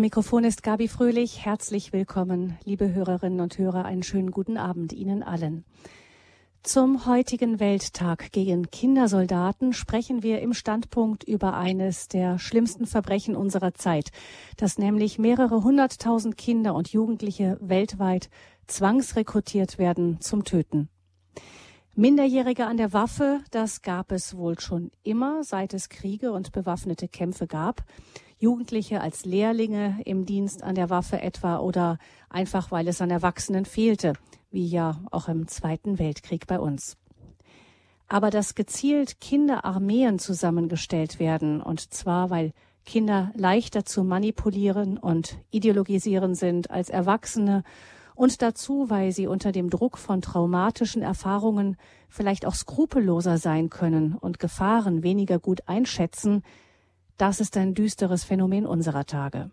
Am Mikrofon ist Gabi Fröhlich. Herzlich willkommen, liebe Hörerinnen und Hörer. Einen schönen guten Abend Ihnen allen. Zum heutigen Welttag gegen Kindersoldaten sprechen wir im Standpunkt über eines der schlimmsten Verbrechen unserer Zeit, dass nämlich mehrere hunderttausend Kinder und Jugendliche weltweit zwangsrekrutiert werden zum Töten. Minderjährige an der Waffe, das gab es wohl schon immer, seit es Kriege und bewaffnete Kämpfe gab. Jugendliche als Lehrlinge im Dienst an der Waffe etwa oder einfach weil es an Erwachsenen fehlte wie ja auch im Zweiten Weltkrieg bei uns. Aber dass gezielt Kinderarmeen zusammengestellt werden, und zwar weil Kinder leichter zu manipulieren und ideologisieren sind als Erwachsene und dazu, weil sie unter dem Druck von traumatischen Erfahrungen vielleicht auch skrupelloser sein können und Gefahren weniger gut einschätzen, das ist ein düsteres Phänomen unserer Tage.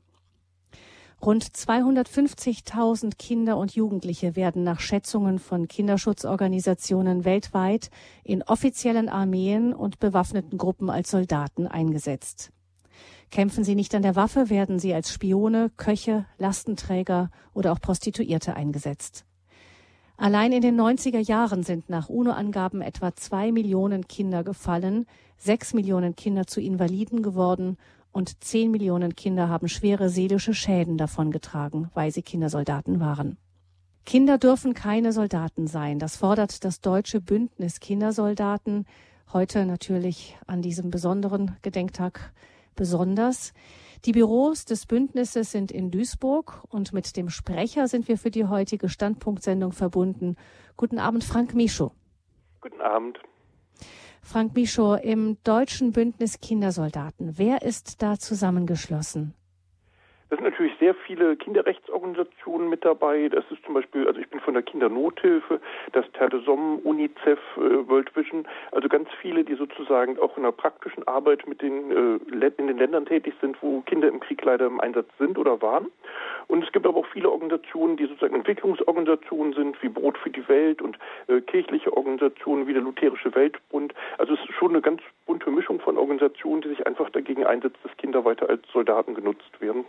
Rund 250.000 Kinder und Jugendliche werden nach Schätzungen von Kinderschutzorganisationen weltweit in offiziellen Armeen und bewaffneten Gruppen als Soldaten eingesetzt. Kämpfen sie nicht an der Waffe, werden sie als Spione, Köche, Lastenträger oder auch Prostituierte eingesetzt. Allein in den 90er Jahren sind nach UNO-Angaben etwa zwei Millionen Kinder gefallen, sechs Millionen Kinder zu Invaliden geworden und zehn Millionen Kinder haben schwere seelische Schäden davongetragen, weil sie Kindersoldaten waren. Kinder dürfen keine Soldaten sein. Das fordert das deutsche Bündnis Kindersoldaten heute natürlich an diesem besonderen Gedenktag besonders. Die Büros des Bündnisses sind in Duisburg und mit dem Sprecher sind wir für die heutige Standpunktsendung verbunden. Guten Abend, Frank Micho. Guten Abend. Frank Micho, im Deutschen Bündnis Kindersoldaten, wer ist da zusammengeschlossen? Da sind natürlich sehr viele Kinderrechtsorganisationen mit dabei. Das ist zum Beispiel, also ich bin von der Kindernothilfe, das Terre de Somme, UNICEF, äh, World Vision, also ganz viele, die sozusagen auch in der praktischen Arbeit mit den äh, in den Ländern tätig sind, wo Kinder im Krieg leider im Einsatz sind oder waren. Und es gibt aber auch viele Organisationen, die sozusagen Entwicklungsorganisationen sind, wie Brot für die Welt und äh, kirchliche Organisationen wie der Lutherische Weltbund. Also es ist schon eine ganz bunte Mischung von Organisationen, die sich einfach dagegen einsetzt, dass Kinder weiter als Soldaten genutzt werden.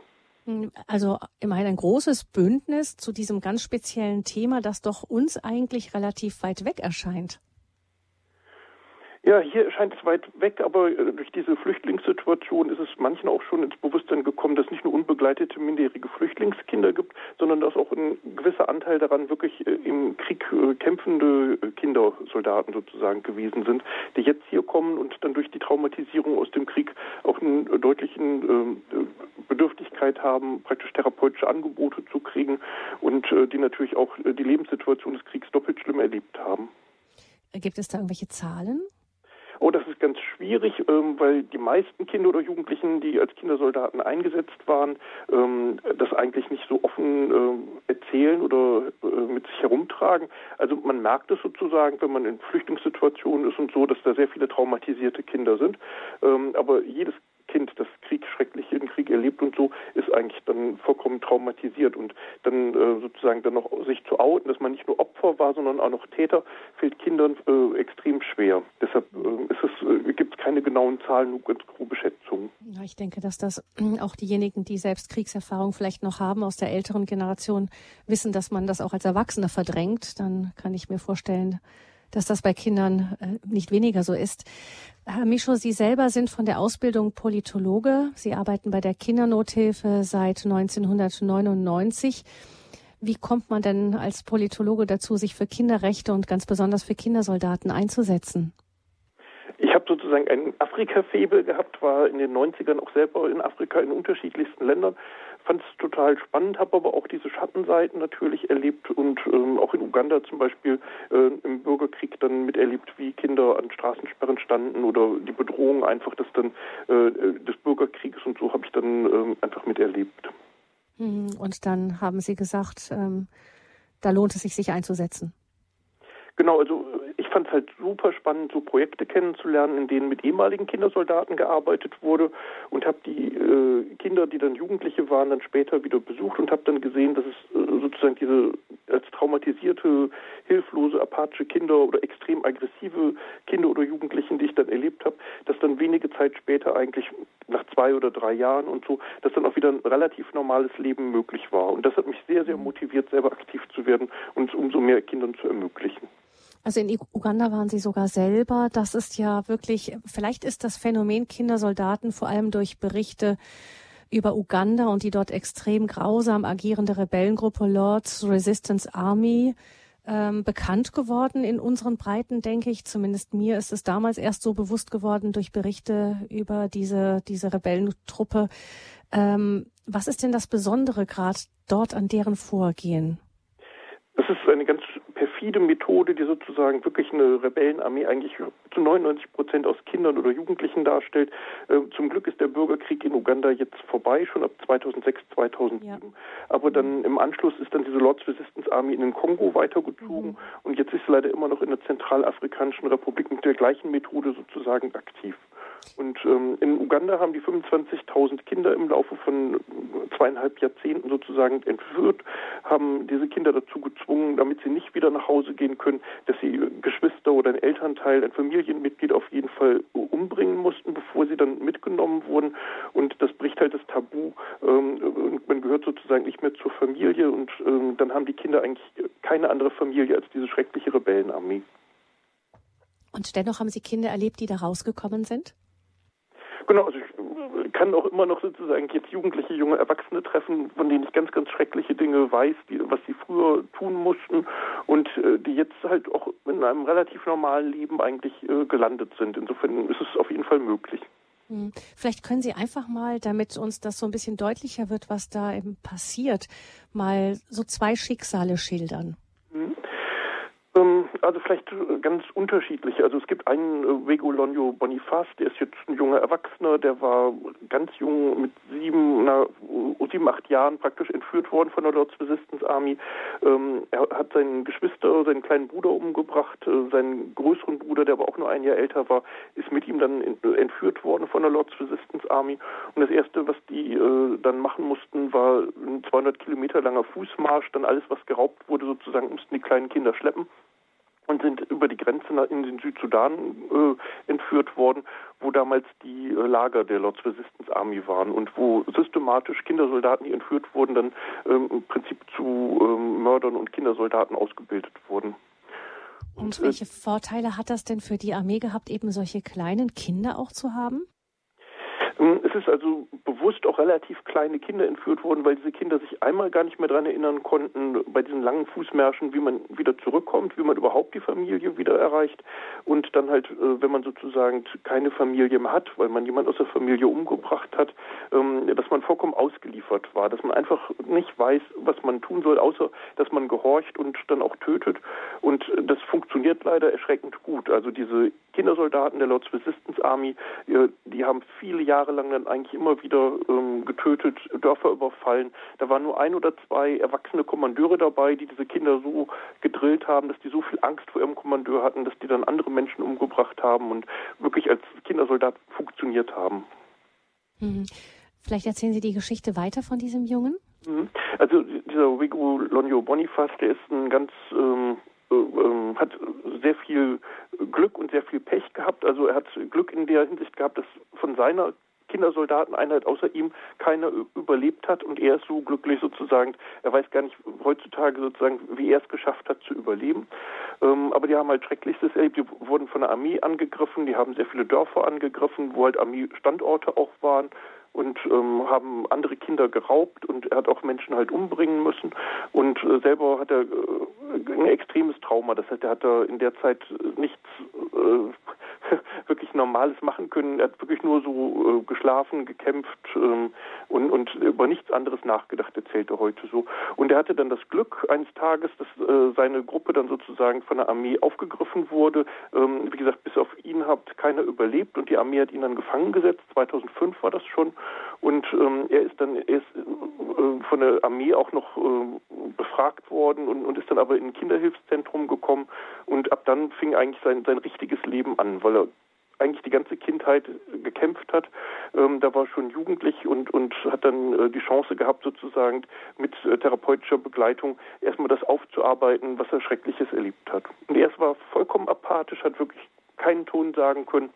Also immerhin ein großes Bündnis zu diesem ganz speziellen Thema, das doch uns eigentlich relativ weit weg erscheint. Ja, hier erscheint es weit weg, aber äh, durch diese Flüchtlingssituation ist es manchen auch schon ins Bewusstsein gekommen, dass es nicht nur unbegleitete minderjährige Flüchtlingskinder gibt, sondern dass auch ein gewisser Anteil daran wirklich äh, im Krieg äh, kämpfende Kindersoldaten sozusagen gewesen sind, die jetzt hier kommen und dann durch die Traumatisierung aus dem Krieg auch einen deutlichen ähm, Bedürftigkeit haben, praktisch therapeutische Angebote zu kriegen und die natürlich auch die Lebenssituation des Kriegs doppelt schlimm erlebt haben. Gibt es da irgendwelche Zahlen? Oh, das ist ganz schwierig, ähm, weil die meisten Kinder oder Jugendlichen, die als Kindersoldaten eingesetzt waren, ähm, das eigentlich nicht so offen äh, erzählen oder äh, mit sich herumtragen. Also man merkt es sozusagen, wenn man in Flüchtlingssituationen ist und so, dass da sehr viele traumatisierte Kinder sind. Ähm, aber jedes Kind, das Krieg schrecklich im Krieg erlebt und so, ist eigentlich dann vollkommen traumatisiert und dann äh, sozusagen dann noch sich zu outen, dass man nicht nur Opfer war, sondern auch noch Täter, fällt Kindern äh, extrem schwer. Deshalb äh, ist es, äh, gibt es keine genauen Zahlen, nur ganz grobe Schätzungen. Ja, ich denke, dass das auch diejenigen, die selbst Kriegserfahrung vielleicht noch haben aus der älteren Generation, wissen, dass man das auch als Erwachsener verdrängt. Dann kann ich mir vorstellen, dass das bei Kindern äh, nicht weniger so ist. Herr Mischo, Sie selber sind von der Ausbildung Politologe. Sie arbeiten bei der Kindernothilfe seit 1999. Wie kommt man denn als Politologe dazu, sich für Kinderrechte und ganz besonders für Kindersoldaten einzusetzen? Ich habe sozusagen ein Afrika-Febel gehabt, war in den 90ern auch selber in Afrika in unterschiedlichsten Ländern fand es total spannend, habe aber auch diese Schattenseiten natürlich erlebt und ähm, auch in Uganda zum Beispiel äh, im Bürgerkrieg dann miterlebt, wie Kinder an Straßensperren standen oder die Bedrohung einfach des, dann, äh, des Bürgerkrieges und so habe ich dann ähm, einfach miterlebt. Mhm. Und dann haben Sie gesagt, ähm, da lohnt es sich, sich einzusetzen. Genau, also fand es halt super spannend, so Projekte kennenzulernen, in denen mit ehemaligen Kindersoldaten gearbeitet wurde und habe die äh, Kinder, die dann Jugendliche waren, dann später wieder besucht und habe dann gesehen, dass es äh, sozusagen diese als traumatisierte, hilflose, apathische Kinder oder extrem aggressive Kinder oder Jugendlichen, die ich dann erlebt habe, dass dann wenige Zeit später eigentlich nach zwei oder drei Jahren und so, dass dann auch wieder ein relativ normales Leben möglich war. Und das hat mich sehr, sehr motiviert, selber aktiv zu werden und es umso mehr Kindern zu ermöglichen. Also in Uganda waren Sie sogar selber. Das ist ja wirklich, vielleicht ist das Phänomen Kindersoldaten vor allem durch Berichte über Uganda und die dort extrem grausam agierende Rebellengruppe Lord's Resistance Army ähm, bekannt geworden in unseren Breiten, denke ich. Zumindest mir ist es damals erst so bewusst geworden durch Berichte über diese, diese Rebellentruppe. Ähm, was ist denn das Besondere gerade dort an deren Vorgehen? Es ist eine ganz perfide Methode, die sozusagen wirklich eine Rebellenarmee eigentlich zu 99 Prozent aus Kindern oder Jugendlichen darstellt. Äh, zum Glück ist der Bürgerkrieg in Uganda jetzt vorbei, schon ab 2006, 2007. Ja. Aber dann im Anschluss ist dann diese Lord's Resistance Army in den Kongo weitergezogen mhm. und jetzt ist sie leider immer noch in der Zentralafrikanischen Republik mit der gleichen Methode sozusagen aktiv. Und ähm, in Uganda haben die 25.000 Kinder im Laufe von zweieinhalb Jahrzehnten sozusagen entführt, haben diese Kinder dazu gezwungen, damit sie nicht wieder nach Hause gehen können, dass sie Geschwister oder ein Elternteil, ein Familienmitglied auf jeden Fall umbringen mussten, bevor sie dann mitgenommen wurden. Und das bricht halt das Tabu. Ähm, und man gehört sozusagen nicht mehr zur Familie. Und ähm, dann haben die Kinder eigentlich keine andere Familie als diese schreckliche Rebellenarmee. Und dennoch haben Sie Kinder erlebt, die da rausgekommen sind? Genau, also ich kann auch immer noch sozusagen jetzt jugendliche, junge Erwachsene treffen, von denen ich ganz, ganz schreckliche Dinge weiß, die, was sie früher tun mussten und äh, die jetzt halt auch in einem relativ normalen Leben eigentlich äh, gelandet sind. Insofern ist es auf jeden Fall möglich. Hm. Vielleicht können Sie einfach mal, damit uns das so ein bisschen deutlicher wird, was da eben passiert, mal so zwei Schicksale schildern. Also vielleicht äh, ganz unterschiedlich. Also es gibt einen äh, Regolonio Bonifaz, der ist jetzt ein junger Erwachsener, der war ganz jung mit sieben, na, sieben, acht Jahren praktisch entführt worden von der Lord's Resistance Army. Ähm, er hat seinen Geschwister, seinen kleinen Bruder umgebracht, äh, seinen größeren Bruder, der aber auch nur ein Jahr älter war, ist mit ihm dann entführt worden von der Lord's Resistance Army. Und das erste, was die äh, dann machen mussten, war ein 200 Kilometer langer Fußmarsch, dann alles, was geraubt wurde, sozusagen mussten die kleinen Kinder schleppen und sind über die Grenze in den Südsudan äh, entführt worden, wo damals die äh, Lager der Lord's Resistance Army waren und wo systematisch Kindersoldaten, die entführt wurden, dann ähm, im Prinzip zu ähm, Mördern und Kindersoldaten ausgebildet wurden. Und, und äh, welche Vorteile hat das denn für die Armee gehabt, eben solche kleinen Kinder auch zu haben? Es ist also bewusst auch relativ kleine Kinder entführt worden, weil diese Kinder sich einmal gar nicht mehr daran erinnern konnten, bei diesen langen Fußmärschen, wie man wieder zurückkommt, wie man überhaupt die Familie wieder erreicht. Und dann halt, äh, wenn man sozusagen keine Familie mehr hat, weil man jemand aus der Familie umgebracht hat, ähm, dass man vollkommen ausgeliefert war, dass man einfach nicht weiß, was man tun soll, außer dass man gehorcht und dann auch tötet. Und das funktioniert leider erschreckend gut. Also diese Kindersoldaten der Lord's Resistance Army, äh, die haben viele Jahre lang dann eigentlich immer wieder ähm, getötet, Dörfer überfallen. Da waren nur ein oder zwei erwachsene Kommandeure dabei, die diese Kinder so gedrillt haben, dass die so viel Angst vor ihrem Kommandeur hatten, dass die dann andere Menschen umgebracht haben und wirklich als Kindersoldat funktioniert haben. Mhm. Vielleicht erzählen Sie die Geschichte weiter von diesem Jungen? Mhm. Also dieser Rigo Lonio Bonifaz, der ist ein ganz ähm, äh, ähm, hat sehr viel Glück und sehr viel Pech gehabt. Also er hat Glück in der Hinsicht gehabt, dass von seiner Kindersoldateneinheit außer ihm keiner überlebt hat und er ist so glücklich sozusagen, er weiß gar nicht heutzutage sozusagen, wie er es geschafft hat zu überleben. Ähm, aber die haben halt Schrecklichstes erlebt, die wurden von der Armee angegriffen, die haben sehr viele Dörfer angegriffen, wo halt Armeestandorte auch waren und ähm, haben andere Kinder geraubt und er hat auch Menschen halt umbringen müssen und äh, selber hat er äh, ein extremes Trauma. Das heißt, er hat da in der Zeit nichts äh, wirklich Normales machen können. Er hat wirklich nur so äh, geschlafen, gekämpft ähm, und, und über nichts anderes nachgedacht, erzählt er heute so. Und er hatte dann das Glück eines Tages, dass äh, seine Gruppe dann sozusagen von der Armee aufgegriffen wurde. Ähm, wie gesagt, bis auf ihn hat keiner überlebt und die Armee hat ihn dann gefangen gesetzt. 2005 war das schon. Und ähm, er ist dann er ist, äh, von der Armee auch noch äh, befragt worden und, und ist dann aber in ein Kinderhilfszentrum gekommen und ab dann fing eigentlich sein, sein richtiges Leben an, weil er eigentlich die ganze Kindheit gekämpft hat. Ähm, da war schon jugendlich und, und hat dann äh, die Chance gehabt, sozusagen mit äh, therapeutischer Begleitung erstmal das aufzuarbeiten, was er Schreckliches erlebt hat. Und er war vollkommen apathisch, hat wirklich keinen Ton sagen können.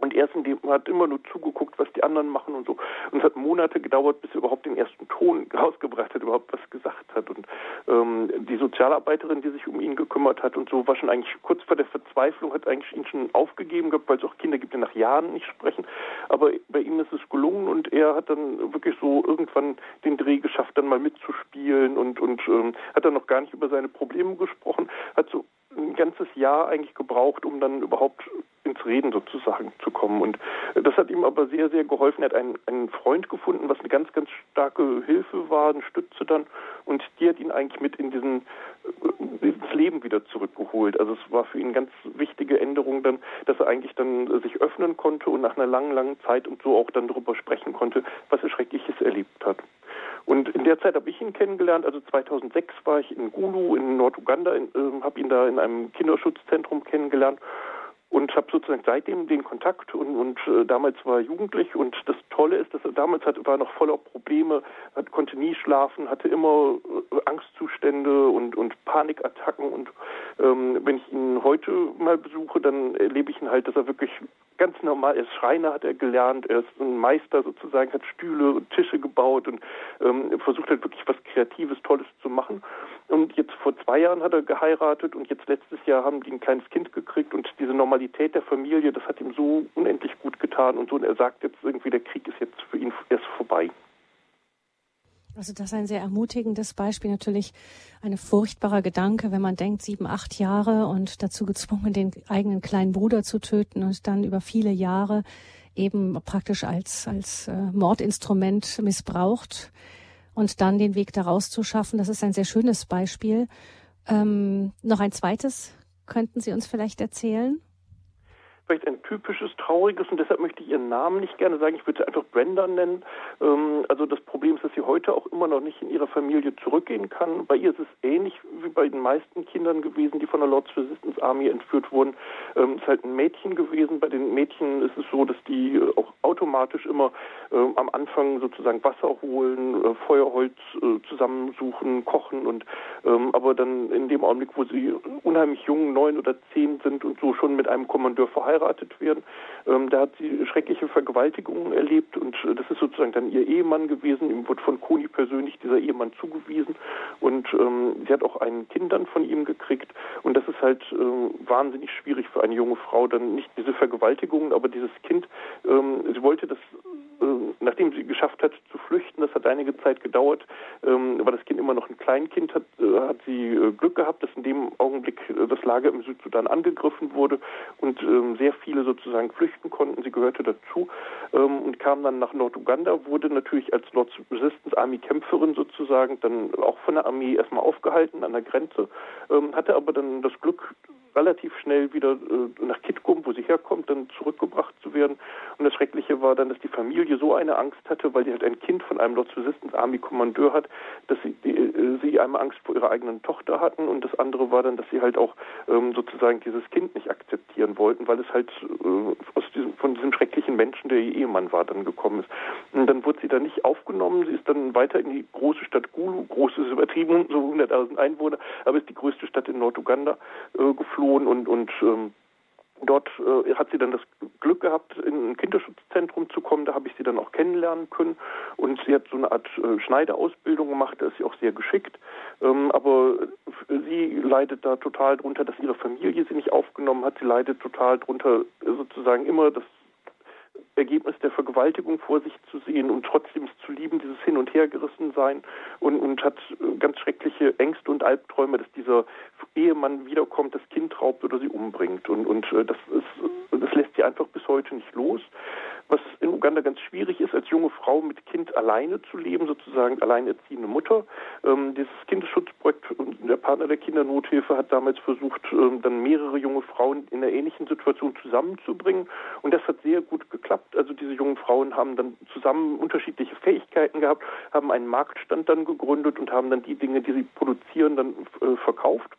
Und er hat immer nur zugeguckt, was die anderen machen und so. Und es hat Monate gedauert, bis er überhaupt den ersten Ton rausgebracht hat, überhaupt was gesagt hat. Und ähm, die Sozialarbeiterin, die sich um ihn gekümmert hat und so, war schon eigentlich kurz vor der Verzweiflung, hat eigentlich ihn schon aufgegeben gehabt, weil es auch Kinder gibt, die nach Jahren nicht sprechen. Aber bei ihm ist es gelungen und er hat dann wirklich so irgendwann den Dreh geschafft, dann mal mitzuspielen und, und ähm, hat dann noch gar nicht über seine Probleme gesprochen, hat so ein ganzes Jahr eigentlich gebraucht, um dann überhaupt ins Reden sozusagen zu kommen. Und das hat ihm aber sehr, sehr geholfen. Er hat einen, einen Freund gefunden, was eine ganz, ganz starke Hilfe war, eine Stütze dann. Und die hat ihn eigentlich mit in diesen äh, ins Leben wieder zurückgeholt. Also es war für ihn eine ganz wichtige Änderung dann, dass er eigentlich dann sich öffnen konnte und nach einer langen, langen Zeit und so auch dann darüber sprechen konnte, was er Schreckliches erlebt hat. Und in der Zeit habe ich ihn kennengelernt. Also 2006 war ich in Gulu in Norduganda, äh, habe ihn da in einem Kinderschutzzentrum kennengelernt und habe sozusagen seitdem den Kontakt. Und, und äh, damals war er jugendlich. Und das Tolle ist, dass er damals hat, war noch voller Probleme, hat, konnte nie schlafen, hatte immer äh, Angstzustände und, und Panikattacken. Und ähm, wenn ich ihn heute mal besuche, dann erlebe ich ihn halt, dass er wirklich ganz normal, er ist Schreiner, hat er gelernt, er ist ein Meister sozusagen, hat Stühle und Tische gebaut und ähm, versucht halt wirklich was Kreatives, Tolles zu machen. Und jetzt vor zwei Jahren hat er geheiratet und jetzt letztes Jahr haben die ein kleines Kind gekriegt und diese Normalität der Familie, das hat ihm so unendlich gut getan und so. Und er sagt jetzt irgendwie, der Krieg ist jetzt für ihn erst vorbei. Also das ist ein sehr ermutigendes Beispiel, natürlich ein furchtbarer Gedanke, wenn man denkt, sieben, acht Jahre und dazu gezwungen, den eigenen kleinen Bruder zu töten und dann über viele Jahre eben praktisch als, als äh, Mordinstrument missbraucht und dann den Weg daraus zu schaffen. Das ist ein sehr schönes Beispiel. Ähm, noch ein zweites könnten Sie uns vielleicht erzählen? Vielleicht ein typisches trauriges und deshalb möchte ich ihren Namen nicht gerne sagen. Ich würde sie einfach Brenda nennen. Ähm, also das Problem ist, dass sie heute auch immer noch nicht in ihre Familie zurückgehen kann. Bei ihr ist es ähnlich wie bei den meisten Kindern gewesen, die von der Lord's Resistance Army entführt wurden. Ähm, es ist halt ein Mädchen gewesen. Bei den Mädchen ist es so, dass die auch automatisch immer äh, am Anfang sozusagen Wasser holen, äh, Feuerholz äh, zusammensuchen, kochen und ähm, aber dann in dem Augenblick, wo sie unheimlich jung, neun oder zehn sind und so schon mit einem Kommandeur verheiratet verheiratet werden. Ähm, da hat sie schreckliche Vergewaltigungen erlebt und äh, das ist sozusagen dann ihr Ehemann gewesen. Ihm wurde von Koni persönlich dieser Ehemann zugewiesen und ähm, sie hat auch ein Kind dann von ihm gekriegt und das ist halt äh, wahnsinnig schwierig für eine junge Frau, dann nicht diese Vergewaltigungen, aber dieses Kind, ähm, sie wollte das äh, nachdem sie geschafft hat zu flüchten, das hat einige Zeit gedauert, ähm, war das Kind immer noch ein Kleinkind, hat, äh, hat sie äh, Glück gehabt, dass in dem Augenblick äh, das Lager im Südsudan angegriffen wurde und ähm, sehr viele sozusagen flüchten konnten. Sie gehörte dazu ähm, und kam dann nach Norduganda, wurde natürlich als Lord's Resistance Army Kämpferin sozusagen dann auch von der Armee erstmal aufgehalten an der Grenze, ähm, hatte aber dann das Glück, relativ schnell wieder äh, nach Kitgum, wo sie herkommt, dann zurückgebracht zu werden. Und das Schreckliche war dann, dass die Familie so eine Angst hatte, weil sie halt ein Kind von einem Lord's Resistance Army Kommandeur hat, dass sie, die, äh, sie einmal Angst vor ihrer eigenen Tochter hatten und das andere war dann, dass sie halt auch ähm, sozusagen dieses Kind nicht akzeptieren wollten, weil es halt äh, aus diesem, von diesem schrecklichen Menschen, der ihr Ehemann war, dann gekommen ist. Und dann wurde sie da nicht aufgenommen. Sie ist dann weiter in die große Stadt Gulu, groß ist übertrieben, so 100.000 Einwohner, aber ist die größte Stadt in Norduganda äh, geflogen geflohen und, und ähm, Dort äh, hat sie dann das Glück gehabt, in ein Kinderschutzzentrum zu kommen. Da habe ich sie dann auch kennenlernen können. Und sie hat so eine Art äh, Schneiderausbildung gemacht. Da ist sie auch sehr geschickt. Ähm, aber sie leidet da total drunter, dass ihre Familie sie nicht aufgenommen hat. Sie leidet total drunter, sozusagen immer das Ergebnis der Vergewaltigung vor sich zu sehen und trotzdem es zu lieben, dieses Hin- und Hergerissen sein und, und hat äh, ganz schreckliche Ängste und Albträume, dass dieser Ehemann wiederkommt, das Kind raubt oder sie umbringt. Und, und äh, das, ist, das lässt sie einfach bis heute nicht los. Was in Uganda ganz schwierig ist, als junge Frau mit Kind alleine zu leben, sozusagen alleinerziehende Mutter. Ähm, dieses Kindesschutzprojekt, der Partner der Kindernothilfe hat damals versucht, ähm, dann mehrere junge Frauen in einer ähnlichen Situation zusammenzubringen. Und das hat sehr gut geklappt. Also diese jungen Frauen haben dann zusammen unterschiedliche Fähigkeiten gehabt, haben einen Marktstand dann gegründet und haben dann die Dinge, die sie produzieren, dann äh, verkauft.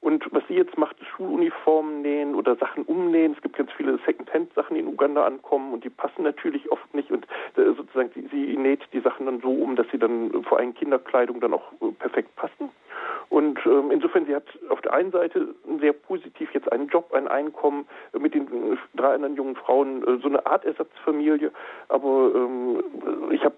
Und was sie jetzt macht, ist Schuluniformen nähen oder Sachen umnähen. Es gibt ganz viele Second-Hand-Sachen, die in Uganda ankommen und die passen natürlich oft nicht. Und äh, sozusagen sie, näht die Sachen dann so um, dass sie dann vor allem Kinderkleidung dann auch äh, perfekt passen. Und ähm, insofern, sie hat auf der einen Seite sehr positiv jetzt einen Job, ein Einkommen äh, mit den drei anderen jungen Frauen, so eine Art Ersatzfamilie. Aber ähm, ich habe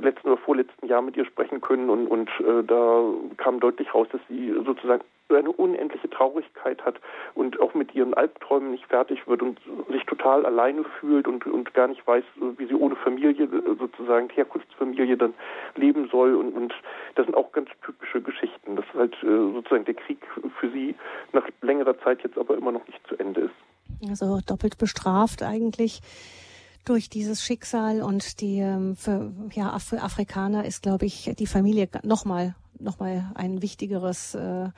letzten oder vorletzten Jahr mit ihr sprechen können und, und äh, da kam deutlich raus, dass sie sozusagen eine unendliche Traurigkeit hat und auch mit ihren Albträumen nicht fertig wird und sich total alleine fühlt und, und gar nicht weiß, wie sie ohne Familie, sozusagen Herkunftsfamilie dann leben soll. Und, und das sind auch ganz typische Geschichten, dass halt äh, sozusagen der Krieg für sie nach längerer Zeit jetzt aber immer noch nicht zu Ende ist. Also doppelt bestraft eigentlich durch dieses Schicksal und die ähm, für ja Af Afrikaner ist glaube ich die Familie nochmal noch mal ein wichtigeres äh,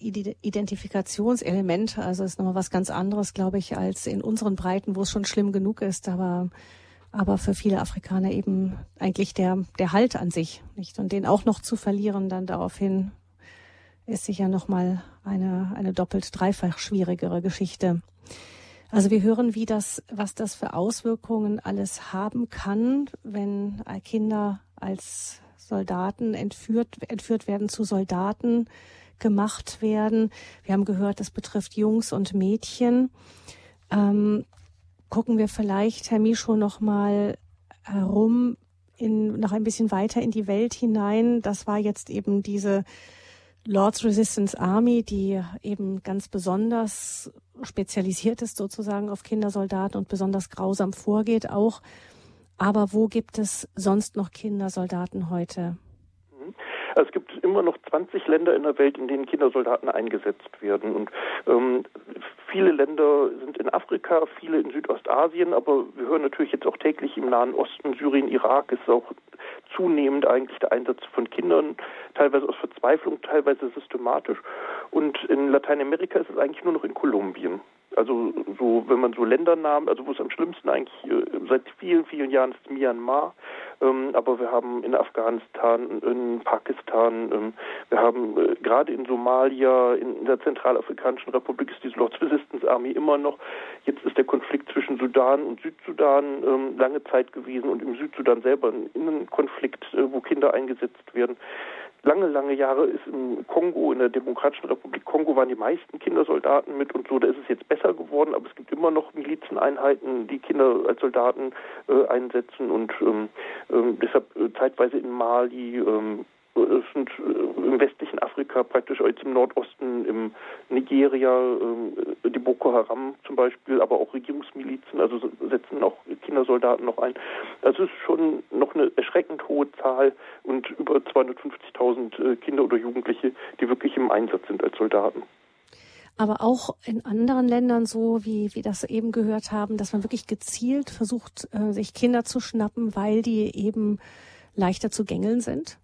Identifikationselement. Also ist nochmal was ganz anderes, glaube ich, als in unseren Breiten, wo es schon schlimm genug ist, aber aber für viele Afrikaner eben eigentlich der der Halt an sich, nicht und den auch noch zu verlieren, dann daraufhin ist sicher nochmal eine eine doppelt dreifach schwierigere Geschichte. Also wir hören, wie das, was das für Auswirkungen alles haben kann, wenn Kinder als Soldaten entführt, entführt werden zu Soldaten gemacht werden. Wir haben gehört, das betrifft Jungs und Mädchen. Ähm, gucken wir vielleicht, Herr Micho, noch mal herum, in, noch ein bisschen weiter in die Welt hinein. Das war jetzt eben diese Lord's Resistance Army, die eben ganz besonders spezialisiert ist sozusagen auf Kindersoldaten und besonders grausam vorgeht auch. Aber wo gibt es sonst noch Kindersoldaten heute? Also es gibt immer noch 20 Länder in der Welt, in denen Kindersoldaten eingesetzt werden. Und ähm, viele Länder sind in Afrika, viele in Südostasien, aber wir hören natürlich jetzt auch täglich im Nahen Osten, Syrien, Irak ist auch zunehmend eigentlich der Einsatz von Kindern, teilweise aus Verzweiflung, teilweise systematisch. Und in Lateinamerika ist es eigentlich nur noch in Kolumbien. Also so, wenn man so Ländernamen, also wo es am schlimmsten eigentlich äh, seit vielen, vielen Jahren ist Myanmar, ähm, aber wir haben in Afghanistan, in Pakistan, ähm, wir haben äh, gerade in Somalia, in der Zentralafrikanischen Republik ist diese Lord's Resistance Army immer noch. Jetzt ist der Konflikt zwischen Sudan und Südsudan ähm, lange Zeit gewesen und im Südsudan selber ein Innenkonflikt, äh, wo Kinder eingesetzt werden lange, lange Jahre ist im Kongo, in der Demokratischen Republik Kongo, waren die meisten Kindersoldaten mit und so. Da ist es jetzt besser geworden, aber es gibt immer noch Milizeneinheiten, die Kinder als Soldaten äh, einsetzen und ähm, äh, deshalb äh, zeitweise in Mali, ähm, sind äh, im westlichen Afrika, praktisch jetzt im Nordosten, im Nigeria, äh, die Boko Haram zum Beispiel, aber auch Regierungsmilizen, also setzen auch Kindersoldaten noch ein. Es ist schon noch eine erschreckend hohe Zahl und über 250.000 äh, Kinder oder Jugendliche, die wirklich im Einsatz sind als Soldaten aber auch in anderen Ländern so, wie wir das eben gehört haben, dass man wirklich gezielt versucht, sich Kinder zu schnappen, weil die eben leichter zu gängeln sind?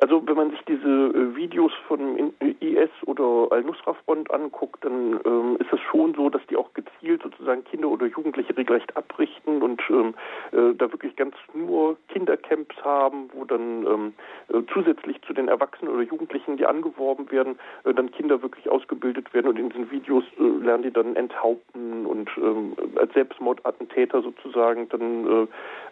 Also wenn man sich diese äh, Videos von IS oder Al-Nusra-Front anguckt, dann ähm, ist es schon so, dass die auch gezielt sozusagen Kinder oder Jugendliche regelrecht abrichten und ähm, äh, da wirklich ganz nur Kindercamps haben, wo dann ähm, äh, zusätzlich zu den Erwachsenen oder Jugendlichen, die angeworben werden, äh, dann Kinder wirklich ausgebildet werden und in diesen Videos äh, lernen die dann enthaupten und ähm, als Selbstmordattentäter sozusagen dann äh,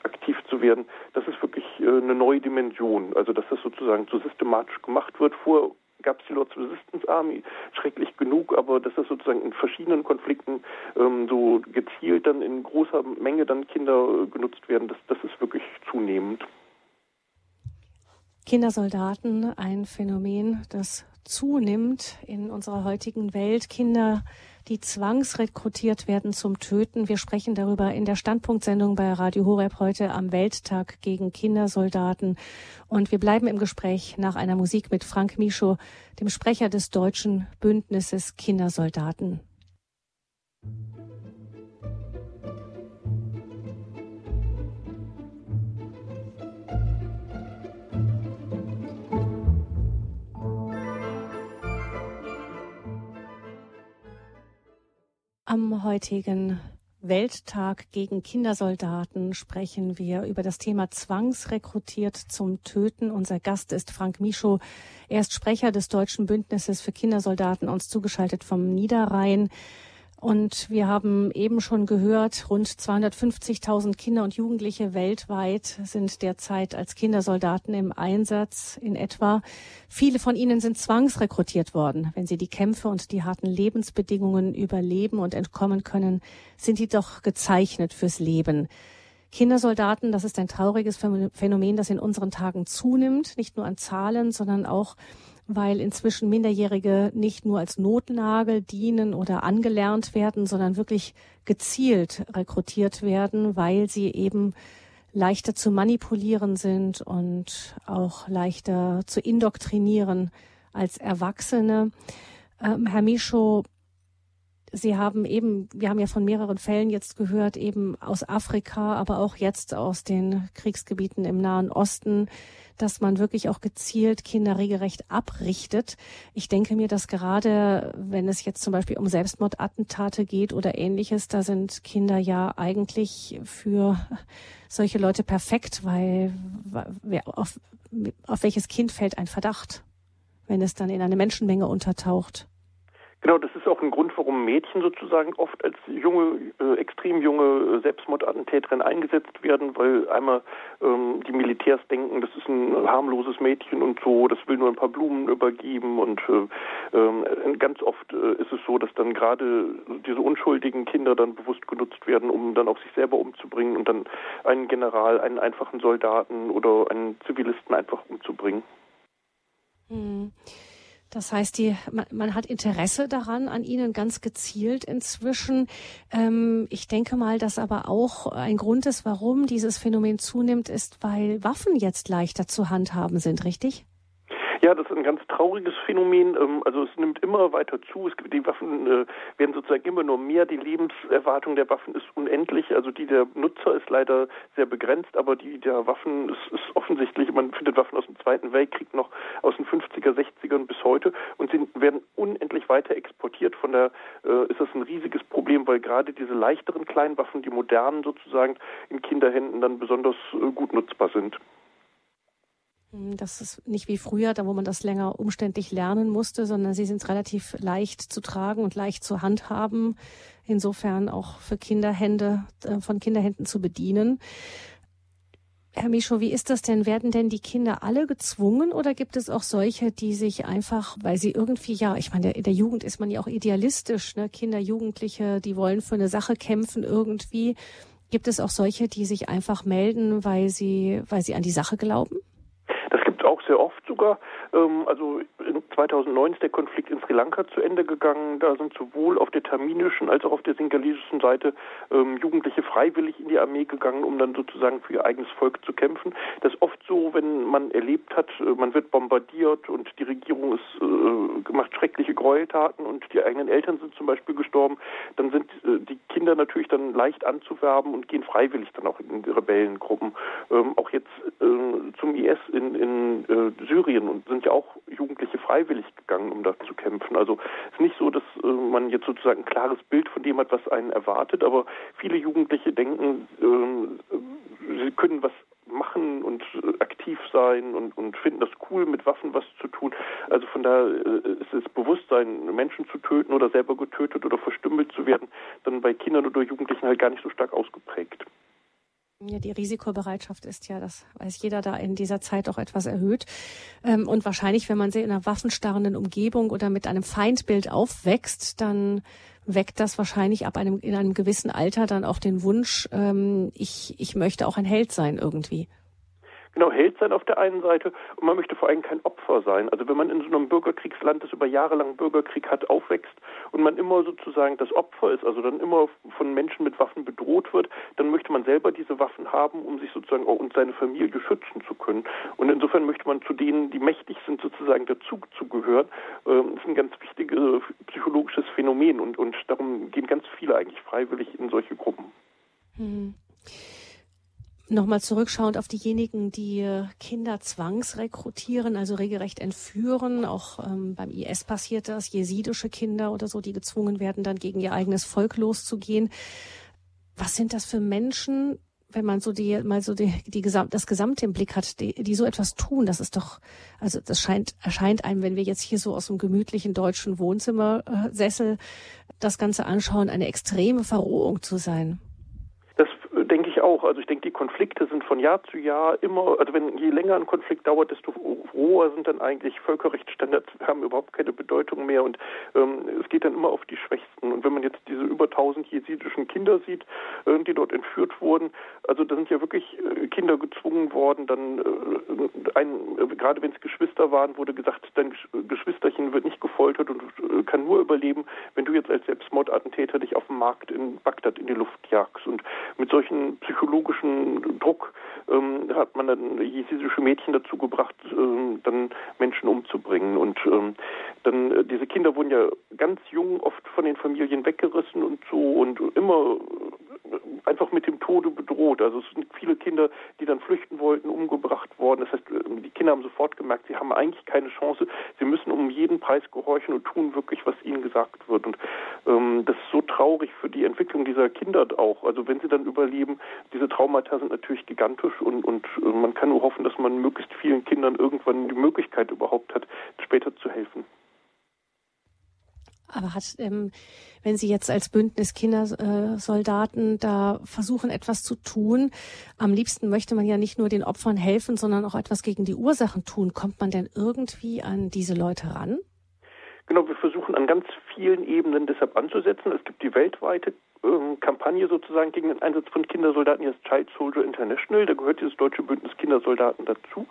aktiv zu werden. Das ist wirklich eine neue Dimension. Also dass das sozusagen sozusagen so systematisch gemacht wird. Vor gab es die Lords Resistance Army, schrecklich genug, aber dass das sozusagen in verschiedenen Konflikten ähm, so gezielt dann in großer Menge dann Kinder äh, genutzt werden, das, das ist wirklich zunehmend. Kindersoldaten, ein Phänomen, das zunimmt in unserer heutigen Welt. Kinder die zwangsrekrutiert werden zum Töten. Wir sprechen darüber in der Standpunktsendung bei Radio Horeb heute am Welttag gegen Kindersoldaten. Und wir bleiben im Gespräch nach einer Musik mit Frank Mischow, dem Sprecher des deutschen Bündnisses Kindersoldaten. Am heutigen Welttag gegen Kindersoldaten sprechen wir über das Thema Zwangsrekrutiert zum Töten. Unser Gast ist Frank Micho. Er ist Sprecher des Deutschen Bündnisses für Kindersoldaten, uns zugeschaltet vom Niederrhein. Und wir haben eben schon gehört, rund 250.000 Kinder und Jugendliche weltweit sind derzeit als Kindersoldaten im Einsatz in etwa. Viele von ihnen sind zwangsrekrutiert worden. Wenn sie die Kämpfe und die harten Lebensbedingungen überleben und entkommen können, sind die doch gezeichnet fürs Leben. Kindersoldaten, das ist ein trauriges Phänomen, das in unseren Tagen zunimmt, nicht nur an Zahlen, sondern auch weil inzwischen Minderjährige nicht nur als Notnagel dienen oder angelernt werden, sondern wirklich gezielt rekrutiert werden, weil sie eben leichter zu manipulieren sind und auch leichter zu indoktrinieren als Erwachsene. Ähm, Herr Micho, Sie haben eben, wir haben ja von mehreren Fällen jetzt gehört, eben aus Afrika, aber auch jetzt aus den Kriegsgebieten im Nahen Osten, dass man wirklich auch gezielt Kinder regelrecht abrichtet. Ich denke mir, dass gerade, wenn es jetzt zum Beispiel um Selbstmordattentate geht oder ähnliches, da sind Kinder ja eigentlich für solche Leute perfekt, weil auf, auf welches Kind fällt ein Verdacht, wenn es dann in eine Menschenmenge untertaucht? Genau, das ist auch ein Grund, warum Mädchen sozusagen oft als junge, äh, extrem junge Selbstmordattentäterin eingesetzt werden, weil einmal ähm, die Militärs denken, das ist ein harmloses Mädchen und so, das will nur ein paar Blumen übergeben und äh, äh, ganz oft äh, ist es so, dass dann gerade diese unschuldigen Kinder dann bewusst genutzt werden, um dann auch sich selber umzubringen und dann einen General, einen einfachen Soldaten oder einen Zivilisten einfach umzubringen. Hm. Das heißt, die, man, man, hat Interesse daran, an ihnen ganz gezielt inzwischen. Ähm, ich denke mal, dass aber auch ein Grund ist, warum dieses Phänomen zunimmt, ist, weil Waffen jetzt leichter zu handhaben sind, richtig? Ja, das ist ein ganz trauriges Phänomen. Ähm, also es nimmt immer weiter zu. Es, die Waffen äh, werden sozusagen immer nur mehr. Die Lebenserwartung der Waffen ist unendlich. Also die der Nutzer ist leider sehr begrenzt, aber die der Waffen ist, ist offensichtlich. Man findet Waffen aus dem Zweiten Weltkrieg noch aus den 50er, 60ern bis heute und sie werden unendlich weiter exportiert. Von der äh, ist das ein riesiges Problem, weil gerade diese leichteren Kleinwaffen, die modernen sozusagen in Kinderhänden dann besonders äh, gut nutzbar sind. Hm, das ist nicht wie früher, da wo man das länger umständlich lernen musste, sondern sie sind relativ leicht zu tragen und leicht zu handhaben. Insofern auch für Kinderhände, äh, von Kinderhänden zu bedienen. Herr Micho, wie ist das denn? Werden denn die Kinder alle gezwungen oder gibt es auch solche, die sich einfach, weil sie irgendwie, ja, ich meine, in der Jugend ist man ja auch idealistisch, ne? Kinder, Jugendliche, die wollen für eine Sache kämpfen irgendwie. Gibt es auch solche, die sich einfach melden, weil sie, weil sie an die Sache glauben? Auch sehr oft sogar. Ähm, also 2009 ist der Konflikt in Sri Lanka zu Ende gegangen. Da sind sowohl auf der taminischen als auch auf der singalesischen Seite ähm, Jugendliche freiwillig in die Armee gegangen, um dann sozusagen für ihr eigenes Volk zu kämpfen. Das ist oft so, wenn man erlebt hat, äh, man wird bombardiert und die Regierung ist, äh, macht schreckliche Gräueltaten und die eigenen Eltern sind zum Beispiel gestorben, dann sind äh, die Kinder natürlich dann leicht anzuwerben und gehen freiwillig dann auch in Rebellengruppen. Ähm, auch jetzt zum IS in, in äh, Syrien und sind ja auch Jugendliche freiwillig gegangen, um da zu kämpfen. Also es ist nicht so, dass äh, man jetzt sozusagen ein klares Bild von dem hat, was einen erwartet, aber viele Jugendliche denken, äh, sie können was machen und äh, aktiv sein und, und finden das cool, mit Waffen was zu tun. Also von daher äh, ist das Bewusstsein, Menschen zu töten oder selber getötet oder verstümmelt zu werden, dann bei Kindern oder Jugendlichen halt gar nicht so stark ausgeprägt. Ja, die Risikobereitschaft ist ja, das weiß jeder da in dieser Zeit auch etwas erhöht. Ähm, und wahrscheinlich, wenn man sie in einer waffenstarrenden Umgebung oder mit einem Feindbild aufwächst, dann weckt das wahrscheinlich ab einem, in einem gewissen Alter dann auch den Wunsch, ähm, ich, ich möchte auch ein Held sein irgendwie genau Held sein auf der einen Seite und man möchte vor allem kein Opfer sein. Also wenn man in so einem Bürgerkriegsland, das über Jahre lang Bürgerkrieg hat, aufwächst und man immer sozusagen das Opfer ist, also dann immer von Menschen mit Waffen bedroht wird, dann möchte man selber diese Waffen haben, um sich sozusagen auch und seine Familie schützen zu können. Und insofern möchte man zu denen, die mächtig sind, sozusagen dazu zu gehören. Ähm, das ist ein ganz wichtiges psychologisches Phänomen und, und darum gehen ganz viele eigentlich freiwillig in solche Gruppen. Mhm. Nochmal zurückschauend auf diejenigen, die Kinder zwangsrekrutieren, also regelrecht entführen. Auch ähm, beim IS passiert das, jesidische Kinder oder so, die gezwungen werden, dann gegen ihr eigenes Volk loszugehen. Was sind das für Menschen, wenn man so die mal so die, die Gesam das Gesamte im Blick hat, die, die so etwas tun, das ist doch, also das scheint erscheint einem, wenn wir jetzt hier so aus dem gemütlichen deutschen Wohnzimmersessel das Ganze anschauen, eine extreme Verrohung zu sein ich auch. Also ich denke, die Konflikte sind von Jahr zu Jahr immer, also wenn je länger ein Konflikt dauert, desto roher sind dann eigentlich Völkerrechtsstandards, haben überhaupt keine Bedeutung mehr und ähm, es geht dann immer auf die Schwächsten. Und wenn man jetzt diese über 1000 jesidischen Kinder sieht, äh, die dort entführt wurden, also da sind ja wirklich äh, Kinder gezwungen worden, dann äh, ein, äh, gerade wenn es Geschwister waren, wurde gesagt, dein Geschwisterchen wird nicht gefoltert und äh, kann nur überleben, wenn du jetzt als Selbstmordattentäter dich auf dem Markt in Bagdad in die Luft jagst. Und mit solchen psychologischen Druck ähm, hat man dann jesidische Mädchen dazu gebracht, ähm, dann Menschen umzubringen. Und ähm, dann äh, diese Kinder wurden ja ganz jung oft von den Familien weggerissen und so und immer einfach mit dem Tode bedroht. Also es sind viele Kinder, die dann flüchten wollten, umgebracht worden. Das heißt, die Kinder haben sofort gemerkt, sie haben eigentlich keine Chance. Sie müssen um jeden Preis gehorchen und tun wirklich, was ihnen gesagt wird. Und ähm, das ist so traurig für die Entwicklung dieser Kinder auch. Also wenn sie dann überleben, diese Traumata sind natürlich gigantisch und, und äh, man kann nur hoffen, dass man möglichst vielen Kindern irgendwann die Möglichkeit überhaupt hat, später zu helfen. Aber hat, ähm, wenn Sie jetzt als Bündnis Kindersoldaten da versuchen, etwas zu tun, am liebsten möchte man ja nicht nur den Opfern helfen, sondern auch etwas gegen die Ursachen tun. Kommt man denn irgendwie an diese Leute ran? Genau, wir versuchen an ganz vielen Ebenen deshalb anzusetzen. Es gibt die weltweite Kampagne sozusagen gegen den Einsatz von Kindersoldaten, hier ist Child Soldier International, da gehört dieses deutsche Bündnis Kindersoldaten dazu.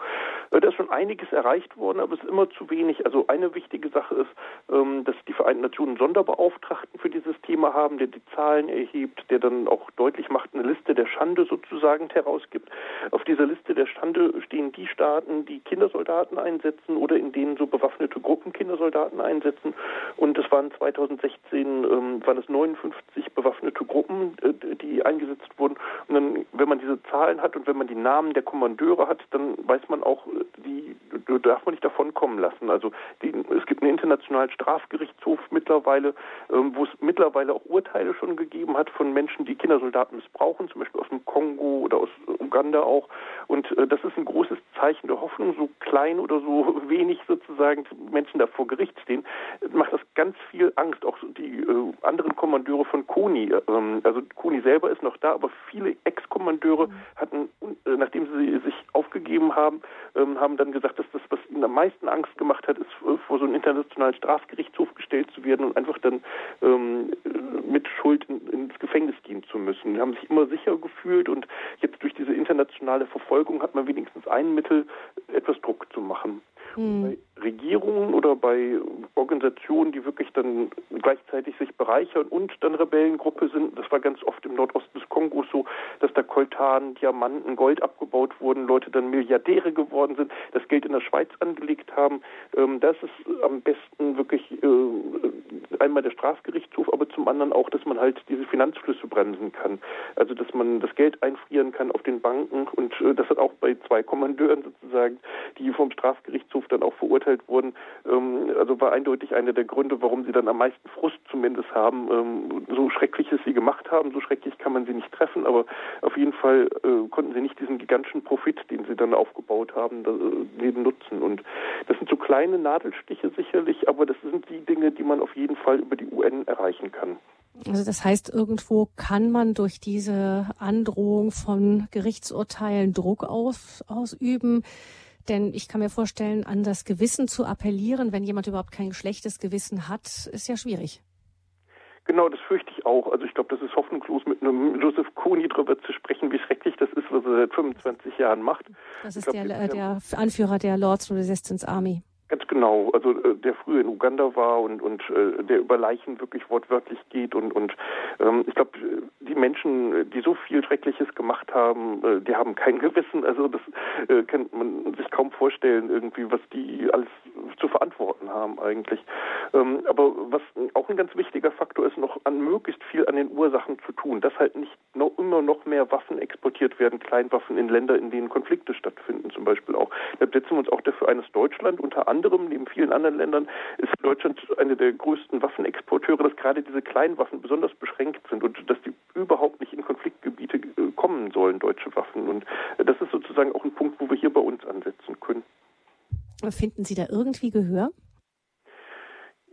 Äh, da ist schon einiges erreicht worden, aber es ist immer zu wenig. Also eine wichtige Sache ist, ähm, dass die Vereinten Nationen Sonderbeauftragten für dieses Thema haben, der die Zahlen erhebt, der dann auch deutlich macht, eine Liste der Schande sozusagen herausgibt. Auf dieser Liste der Schande stehen die Staaten, die Kindersoldaten einsetzen oder in denen so bewaffnete Gruppen Kindersoldaten einsetzen. Und das waren 2016 ähm, waren es 59 bewaffnete bewaffnete Gruppen, äh, die eingesetzt wurden. Und dann, wenn man diese Zahlen hat und wenn man die Namen der Kommandeure hat, dann weiß man auch, äh, die darf man nicht davon kommen lassen. Also die, es gibt einen internationalen Strafgerichtshof mittlerweile, ähm, wo es mittlerweile auch Urteile schon gegeben hat von Menschen, die Kindersoldaten missbrauchen, zum Beispiel aus dem Kongo oder aus Uganda auch. Und äh, das ist ein großes Zeichen der Hoffnung, so klein oder so wenig sozusagen Menschen da vor Gericht stehen, macht das ganz viel Angst. Auch die anderen Kommandeure von Koni ähm, also Kuni selber ist noch da, aber viele Ex-Kommandeure mhm. hatten, äh, nachdem sie sich aufgegeben haben, ähm, haben dann gesagt, dass das, was ihnen am meisten Angst gemacht hat, ist äh, vor so einen internationalen Strafgerichtshof gestellt zu werden und einfach dann ähm, mit Schuld in, ins Gefängnis gehen zu müssen. Die haben sich immer sicher gefühlt und jetzt durch diese internationale Verfolgung hat man wenigstens ein Mittel, etwas Druck zu machen. Mhm. Regierungen oder bei Organisationen, die wirklich dann gleichzeitig sich bereichern und dann Rebellengruppe sind, das war ganz oft im Nordosten des Kongos so, dass da Koltan, Diamanten, Gold abgebaut wurden, Leute dann Milliardäre geworden sind, das Geld in der Schweiz angelegt haben. Ähm, das ist am besten wirklich äh, einmal der Strafgerichtshof, aber zum anderen auch, dass man halt diese Finanzflüsse bremsen kann. Also dass man das Geld einfrieren kann auf den Banken und äh, das hat auch bei zwei Kommandeuren sozusagen, die vom Strafgerichtshof dann auch verurteilt wurden. Ähm, also war eindeutig einer der Gründe, warum sie dann am meisten Frust zumindest haben. Ähm, so schrecklich es sie gemacht haben, so schrecklich kann man sie nicht treffen, aber auf jeden Fall äh, konnten sie nicht diesen gigantischen Profit, den sie dann aufgebaut haben, da, äh, nutzen. Und das sind so kleine Nadelstiche sicherlich, aber das sind die Dinge, die man auf jeden Fall über die UN erreichen kann. Also das heißt, irgendwo kann man durch diese Androhung von Gerichtsurteilen Druck aus, ausüben. Denn ich kann mir vorstellen, an das Gewissen zu appellieren, wenn jemand überhaupt kein schlechtes Gewissen hat, ist ja schwierig. Genau, das fürchte ich auch. Also ich glaube, das ist hoffnungslos, mit einem Joseph Kony darüber zu sprechen, wie schrecklich das ist, was er seit 25 Jahren macht. Das ist glaub, der, der, Anführer der Lords Resistance Army. Ganz genau. Also äh, der früher in Uganda war und, und äh, der über Leichen wirklich wortwörtlich geht und, und ähm, ich glaube, die Menschen, die so viel Schreckliches gemacht haben, äh, die haben kein Gewissen. Also das äh, kann man sich kaum vorstellen, irgendwie, was die alles zu verantworten haben eigentlich. Ähm, aber was auch ein ganz wichtiger Faktor ist, noch an möglichst viel an den Ursachen zu tun, dass halt nicht noch, immer noch mehr Waffen exportiert werden, Kleinwaffen in Länder, in denen Konflikte stattfinden, zum Beispiel auch. Da setzen wir uns auch dafür eines Deutschland unter anderem, neben vielen anderen Ländern, ist Deutschland eine der größten Waffenexporteure, dass gerade diese Kleinwaffen besonders beschränkt sind und dass die überhaupt nicht in Konfliktgebiete äh, kommen sollen, deutsche Waffen. Und das ist sozusagen auch ein Punkt, wo wir hier bei uns ansetzen können. Finden Sie da irgendwie Gehör?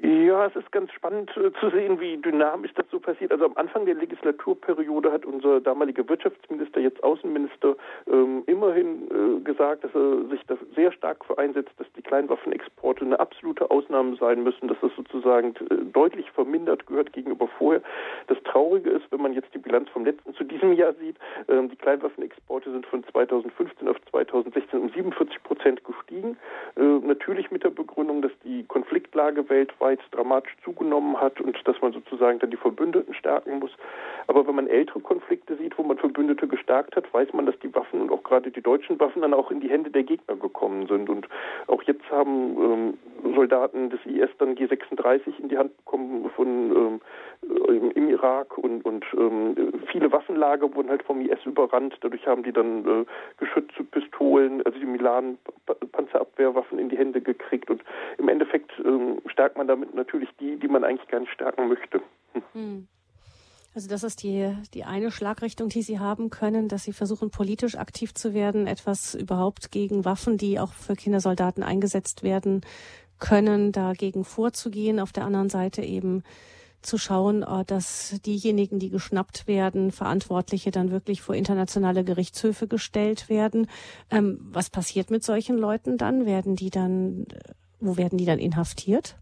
Ja, es ist ganz spannend äh, zu sehen, wie dynamisch das so passiert. Also am Anfang der Legislaturperiode hat unser damaliger Wirtschaftsminister, jetzt Außenminister, ähm, immerhin äh, gesagt, dass er sich da sehr stark für einsetzt, dass die Kleinwaffenexporte eine absolute Ausnahme sein müssen, dass das sozusagen äh, deutlich vermindert gehört gegenüber vorher. Das Traurige ist, wenn man jetzt die Bilanz vom letzten zu diesem Jahr sieht, ähm, die Kleinwaffenexporte sind von 2015 auf 2016 um 47 Prozent gestiegen. Äh, natürlich mit der Begründung, dass die Konfliktlage weltweit Schweiz dramatisch zugenommen hat und dass man sozusagen dann die Verbündeten stärken muss. Aber wenn man ältere Konflikte sieht, wo man Verbündete gestärkt hat, weiß man, dass die Waffen und auch gerade die deutschen Waffen dann auch in die Hände der Gegner gekommen sind. Und auch jetzt haben ähm, Soldaten des IS dann G36 in die Hand bekommen von ähm, im, Irak und, und ähm, viele Waffenlager wurden halt vom IS überrannt. Dadurch haben die dann äh, Geschütze, Pistolen, also die Milan Panzerabwehrwaffen in die Hände gekriegt. Und im Endeffekt ähm, stärkt man damit natürlich die, die man eigentlich nicht stärken möchte. Hm. Also das ist die, die eine Schlagrichtung, die Sie haben können, dass Sie versuchen, politisch aktiv zu werden, etwas überhaupt gegen Waffen, die auch für Kindersoldaten eingesetzt werden können, dagegen vorzugehen. Auf der anderen Seite eben zu schauen, äh, dass diejenigen, die geschnappt werden, Verantwortliche dann wirklich vor internationale Gerichtshöfe gestellt werden. Ähm, was passiert mit solchen Leuten dann? Werden die dann, wo werden die dann inhaftiert?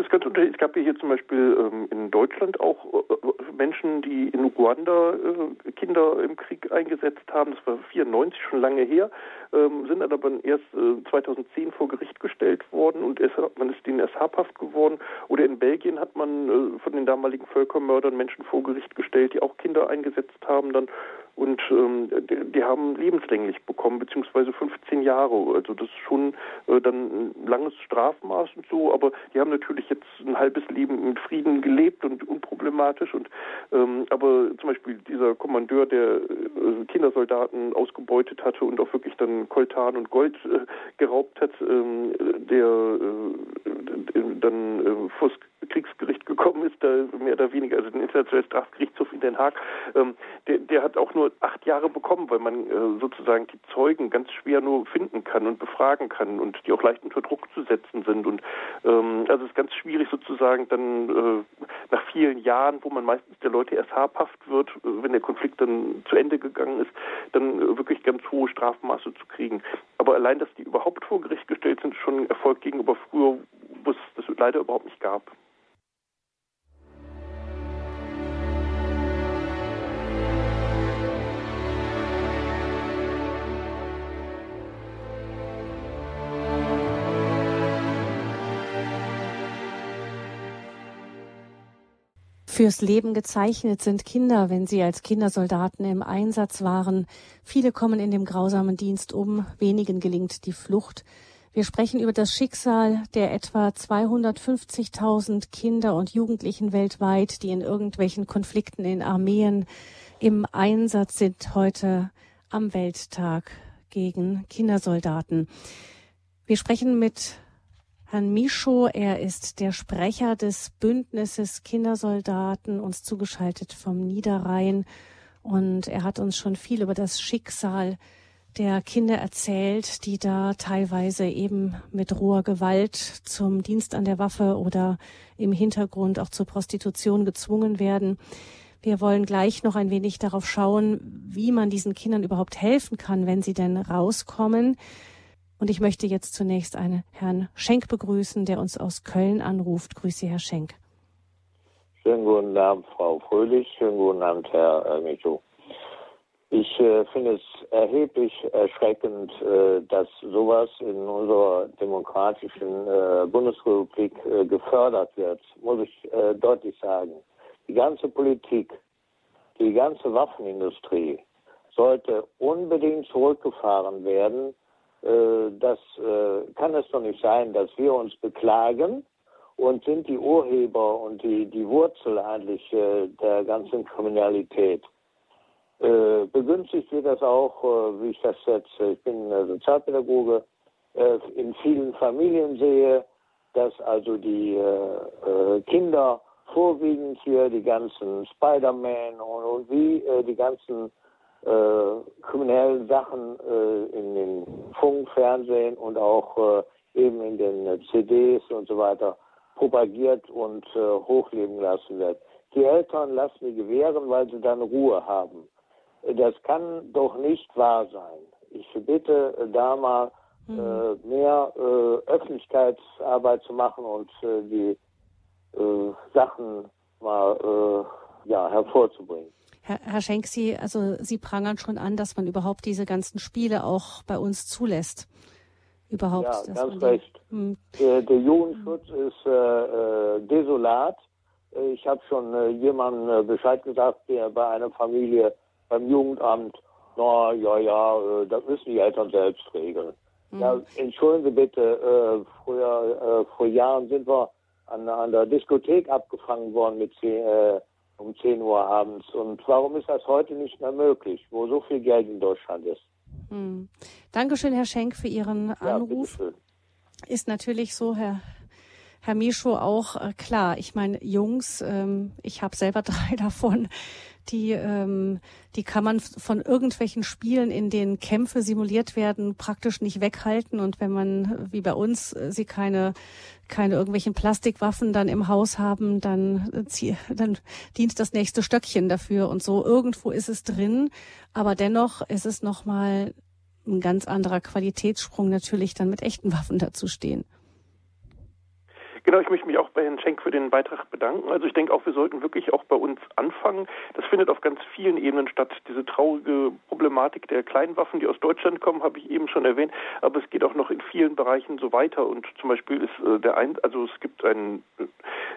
Ist ganz unterschiedlich. Es gab ja hier zum Beispiel ähm, in Deutschland auch äh, Menschen, die in Uganda äh, Kinder im Krieg eingesetzt haben. Das war 94 schon lange her, ähm, sind dann aber erst äh, 2010 vor Gericht gestellt worden und es, man ist denen erst habhaft geworden. Oder in Belgien hat man äh, von den damaligen Völkermördern Menschen vor Gericht gestellt, die auch Kinder eingesetzt haben dann und ähm, die, die, haben lebenslänglich bekommen, beziehungsweise 15 Jahre. Also das ist schon äh, dann ein langes Strafmaß und so, aber die haben natürlich jetzt ein halbes Leben mit Frieden gelebt und unproblematisch. Und ähm, aber zum Beispiel dieser Kommandeur, der äh, Kindersoldaten ausgebeutet hatte und auch wirklich dann Koltan und Gold äh, geraubt hat, ähm, der äh, dann äh, vor Kriegsgericht gekommen ist, da mehr oder weniger, also den Internationalen Strafgerichtshof in Den Haag, ähm, der, der hat auch nur acht Jahre bekommen, weil man äh, sozusagen die Zeugen ganz schwer nur finden kann und befragen kann und die auch leicht unter Druck zu setzen sind. Und ähm, also es ist ganz schwierig sozusagen dann äh, nach vielen Jahren, wo man meistens der Leute erst habhaft wird, äh, wenn der Konflikt dann zu Ende gegangen ist, dann äh, wirklich ganz hohe Strafmaße zu kriegen. Aber allein, dass die überhaupt vor Gericht gestellt sind, schon ein Erfolg gegenüber früher, wo es das leider überhaupt nicht gab. Fürs Leben gezeichnet sind Kinder, wenn sie als Kindersoldaten im Einsatz waren. Viele kommen in dem grausamen Dienst um, wenigen gelingt die Flucht. Wir sprechen über das Schicksal der etwa 250.000 Kinder und Jugendlichen weltweit, die in irgendwelchen Konflikten in Armeen im Einsatz sind heute am Welttag gegen Kindersoldaten. Wir sprechen mit Herrn Micho. Er ist der Sprecher des Bündnisses Kindersoldaten, uns zugeschaltet vom Niederrhein. Und er hat uns schon viel über das Schicksal der Kinder erzählt, die da teilweise eben mit roher Gewalt zum Dienst an der Waffe oder im Hintergrund auch zur Prostitution gezwungen werden. Wir wollen gleich noch ein wenig darauf schauen, wie man diesen Kindern überhaupt helfen kann, wenn sie denn rauskommen. Und ich möchte jetzt zunächst einen Herrn Schenk begrüßen, der uns aus Köln anruft. Grüße, Herr Schenk. Schönen guten Abend, Frau Fröhlich. Schönen guten Abend, Herr äh. Ich äh, finde es erheblich erschreckend, äh, dass sowas in unserer demokratischen äh, Bundesrepublik äh, gefördert wird, muss ich äh, deutlich sagen. Die ganze Politik, die ganze Waffenindustrie sollte unbedingt zurückgefahren werden. Äh, das kann es doch nicht sein, dass wir uns beklagen und sind die Urheber und die, die Wurzel eigentlich der ganzen Kriminalität. Äh, begünstigt wird das auch, äh, wie ich das jetzt, äh, ich bin äh, Sozialpädagoge, äh, in vielen Familien sehe, dass also die äh, Kinder vorwiegend hier die ganzen Spider-Man und, wie die ganzen kriminellen Sachen in den Funk, Fernsehen und auch eben in den CDs und so weiter propagiert und hochleben lassen wird. Die Eltern lassen die gewähren, weil sie dann Ruhe haben. Das kann doch nicht wahr sein. Ich bitte äh, da mal mhm. äh, mehr äh, Öffentlichkeitsarbeit zu machen und äh, die äh, Sachen mal äh, ja, hervorzubringen. Herr, Herr Schenk, Sie, also Sie prangern schon an, dass man überhaupt diese ganzen Spiele auch bei uns zulässt. Überhaupt. Ja, ganz recht. Hm. Der, der Jugendschutz hm. ist äh, desolat. Ich habe schon äh, jemandem Bescheid gesagt, der bei einer Familie beim Jugendamt, na ja, ja, äh, das müssen die Eltern selbst regeln. Mhm. Ja, entschuldigen Sie bitte, äh, früher, äh, vor Jahren sind wir an, an der Diskothek abgefangen worden mit 10, äh, um 10 Uhr abends. Und warum ist das heute nicht mehr möglich, wo so viel Geld in Deutschland ist? Mhm. Dankeschön, Herr Schenk, für Ihren Anruf. Ja, ist natürlich so, Herr Herr Mischo auch äh, klar. Ich meine, Jungs, ähm, ich habe selber drei davon, die, ähm, die kann man von irgendwelchen Spielen, in denen Kämpfe simuliert werden, praktisch nicht weghalten. Und wenn man, wie bei uns, äh, sie keine, keine irgendwelchen Plastikwaffen dann im Haus haben, dann, äh, dann dient das nächste Stöckchen dafür. Und so irgendwo ist es drin. Aber dennoch ist es nochmal ein ganz anderer Qualitätssprung natürlich dann mit echten Waffen dazu stehen. Genau, ich möchte mich auch bei Herrn Schenk für den Beitrag bedanken. Also ich denke auch, wir sollten wirklich auch bei uns anfangen. Das findet auf ganz vielen Ebenen statt. Diese traurige Problematik der Kleinwaffen, die aus Deutschland kommen, habe ich eben schon erwähnt. Aber es geht auch noch in vielen Bereichen so weiter. Und zum Beispiel ist äh, der ein, also es gibt eine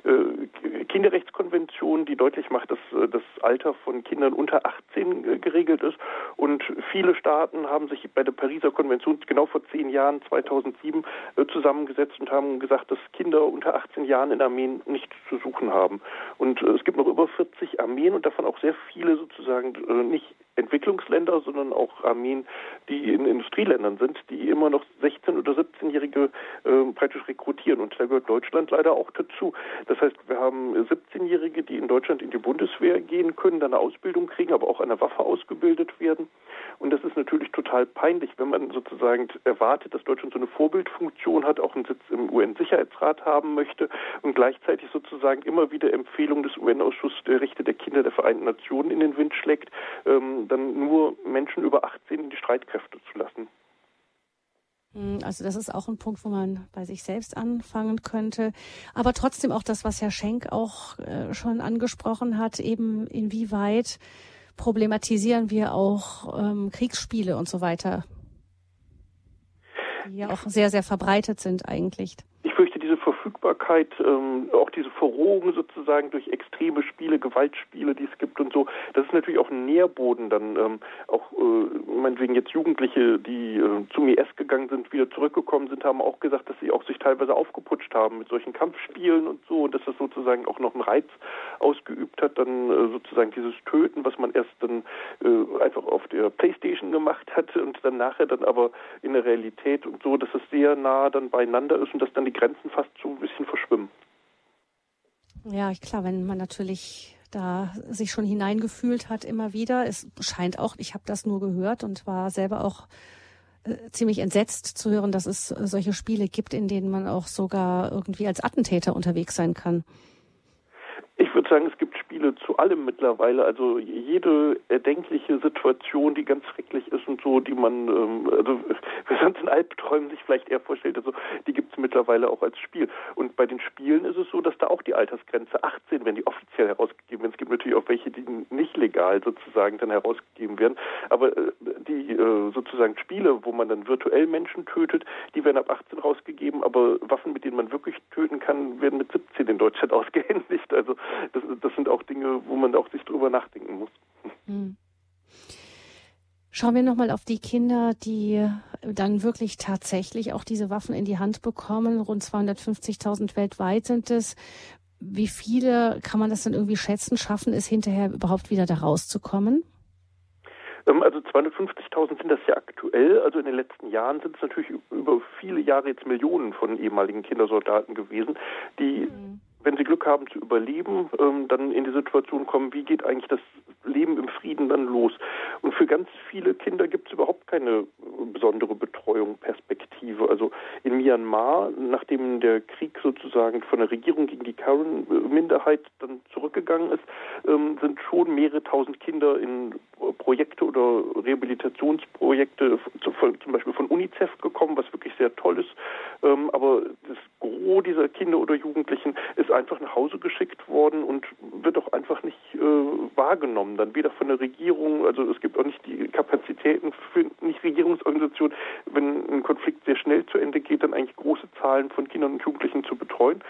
äh, Kinderrechtskonvention, die deutlich macht, dass äh, das Alter von Kindern unter 18 äh, geregelt ist. Und viele Staaten haben sich bei der Pariser Konvention genau vor zehn Jahren, 2007, äh, zusammengesetzt und haben gesagt, dass Kinder unter 18 Jahren in Armeen nichts zu suchen haben. Und äh, es gibt noch über 40 Armeen und davon auch sehr viele sozusagen äh, nicht Entwicklungsländer, sondern auch Armeen, die in Industrieländern sind, die immer noch 16- oder 17-Jährige äh, praktisch rekrutieren. Und da gehört Deutschland leider auch dazu. Das heißt, wir haben 17-Jährige, die in Deutschland in die Bundeswehr gehen können, dann eine Ausbildung kriegen, aber auch an der Waffe ausgebildet werden. Und das ist natürlich total peinlich, wenn man sozusagen erwartet, dass Deutschland so eine Vorbildfunktion hat, auch einen Sitz im UN-Sicherheitsrat haben möchte und gleichzeitig sozusagen immer wieder Empfehlungen des UN-Ausschusses der Rechte der Kinder der Vereinten Nationen in den Wind schlägt. Ähm, dann nur Menschen über 18 in die Streitkräfte zu lassen. Hm, also das ist auch ein Punkt, wo man bei sich selbst anfangen könnte. Aber trotzdem auch das, was Herr Schenk auch äh, schon angesprochen hat, eben inwieweit problematisieren wir auch ähm, Kriegsspiele und so weiter, die ja auch sehr, sehr verbreitet sind eigentlich. Diese Verfügbarkeit, ähm, auch diese Verrohung sozusagen durch extreme Spiele, Gewaltspiele, die es gibt und so, das ist natürlich auch ein Nährboden dann ähm, auch äh, meinetwegen jetzt Jugendliche, die äh, zum IS gegangen sind, wieder zurückgekommen sind, haben auch gesagt, dass sie auch sich teilweise aufgeputscht haben mit solchen Kampfspielen und so und dass das sozusagen auch noch einen Reiz ausgeübt hat, dann äh, sozusagen dieses Töten, was man erst dann äh, einfach auf der Playstation gemacht hat und dann nachher dann aber in der Realität und so, dass es sehr nah dann beieinander ist und dass dann die Grenzen fast so ein bisschen verschwimmen. Ja, klar, wenn man natürlich da sich schon hineingefühlt hat immer wieder. Es scheint auch, ich habe das nur gehört und war selber auch äh, ziemlich entsetzt zu hören, dass es solche Spiele gibt, in denen man auch sogar irgendwie als Attentäter unterwegs sein kann. Ich würde sagen, es gibt Spiele zu allem mittlerweile. Also jede erdenkliche Situation, die ganz schrecklich ist und so, die man, ähm, also wer sonst in Albträumen sich vielleicht eher vorstellt, also die gibt es mittlerweile auch als Spiel. Und bei den Spielen ist es so, dass da auch die Altersgrenze 18, wenn die offiziell herausgegeben werden. Es gibt natürlich auch welche, die nicht legal sozusagen dann herausgegeben werden. Aber äh, die äh, sozusagen Spiele, wo man dann virtuell Menschen tötet, die werden ab 18 rausgegeben, aber Waffen, mit denen man wirklich töten kann, werden mit 17 in Deutschland ausgehändigt. Also das, das sind auch Dinge, wo man auch sich drüber nachdenken muss. Hm. Schauen wir nochmal auf die Kinder, die dann wirklich tatsächlich auch diese Waffen in die Hand bekommen. Rund 250.000 weltweit sind es. Wie viele kann man das dann irgendwie schätzen, schaffen es hinterher überhaupt wieder da rauszukommen? Ähm, also 250.000 sind das ja aktuell. Also in den letzten Jahren sind es natürlich über viele Jahre jetzt Millionen von ehemaligen Kindersoldaten gewesen, die mhm wenn sie Glück haben zu überleben, ähm, dann in die Situation kommen, wie geht eigentlich das Leben im Frieden dann los? Und für ganz viele Kinder gibt es überhaupt keine besondere Betreuung, Perspektive. Also in Myanmar, nachdem der Krieg sozusagen von der Regierung gegen die Karen-Minderheit dann zurückgegangen ist, ähm, sind schon mehrere tausend Kinder in Projekte oder Rehabilitationsprojekte zum Beispiel von UNICEF gekommen, was wirklich sehr toll ist. Ähm, aber das Gros dieser Kinder oder Jugendlichen ist einfach nach Hause geschickt worden und wird auch einfach nicht äh, wahrgenommen. Dann weder von der Regierung, also es gibt auch nicht die Kapazitäten für Nichtregierungsorganisationen, wenn ein Konflikt sehr schnell zu Ende geht, dann eigentlich große Zahlen von Kindern und Jugendlichen zu betreuen.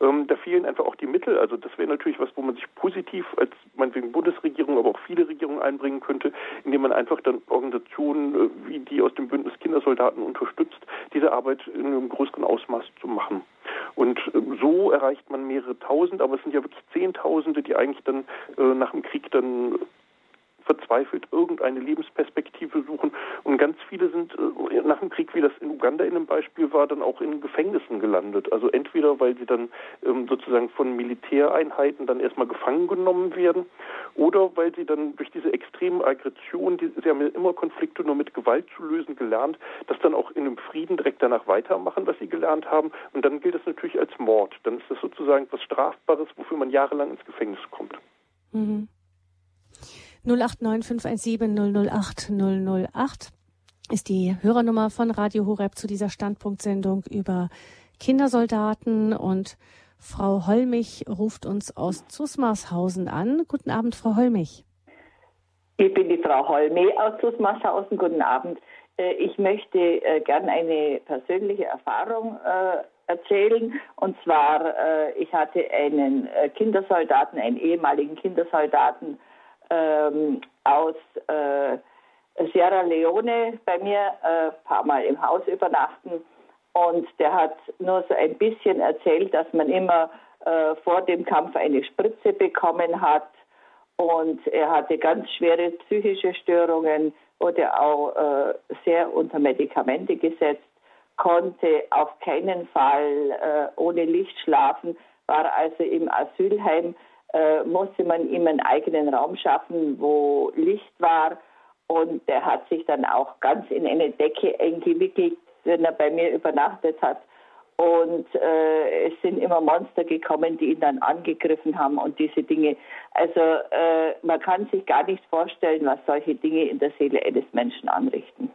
Ähm, da fehlen einfach auch die Mittel. Also das wäre natürlich was, wo man sich positiv als meinetwegen Bundesregierung, aber auch viele Regierungen einbringen könnte, indem man einfach dann Organisationen äh, wie die aus dem Bündnis Kindersoldaten unterstützt, diese Arbeit in einem größeren Ausmaß zu machen. Und äh, so erreicht man mehrere Tausend, aber es sind ja wirklich Zehntausende, die eigentlich dann äh, nach dem Krieg dann verzweifelt irgendeine Lebensperspektive suchen. Und ganz viele sind äh, nach dem Krieg, wie das in Uganda in einem Beispiel war, dann auch in Gefängnissen gelandet. Also entweder, weil sie dann ähm, sozusagen von Militäreinheiten dann erstmal gefangen genommen werden oder weil sie dann durch diese extreme Aggression, die, sie haben ja immer Konflikte nur mit Gewalt zu lösen gelernt, das dann auch in einem Frieden direkt danach weitermachen, was sie gelernt haben. Und dann gilt das natürlich als Mord. Dann ist das sozusagen etwas Strafbares, wofür man jahrelang ins Gefängnis kommt. Mhm. 089 517 008 008 ist die Hörernummer von Radio Horeb zu dieser Standpunktsendung über Kindersoldaten und Frau Holmich ruft uns aus Zusmarshausen an. Guten Abend, Frau Holmich. Ich bin die Frau Holme aus Zusmarshausen. Guten Abend. Äh, ich möchte äh, gerne eine persönliche Erfahrung äh, erzählen. Und zwar, ich hatte einen Kindersoldaten, einen ehemaligen Kindersoldaten, ähm, aus äh, Sierra Leone bei mir ein äh, paar Mal im Haus übernachten. Und der hat nur so ein bisschen erzählt, dass man immer äh, vor dem Kampf eine Spritze bekommen hat. Und er hatte ganz schwere psychische Störungen, wurde auch äh, sehr unter Medikamente gesetzt, konnte auf keinen Fall äh, ohne Licht schlafen, war also im Asylheim äh, musste man ihm einen eigenen Raum schaffen, wo Licht war. Und er hat sich dann auch ganz in eine Decke eingewickelt, wenn er bei mir übernachtet hat. Und äh, es sind immer Monster gekommen, die ihn dann angegriffen haben und diese Dinge. Also äh, man kann sich gar nicht vorstellen, was solche Dinge in der Seele eines Menschen anrichten.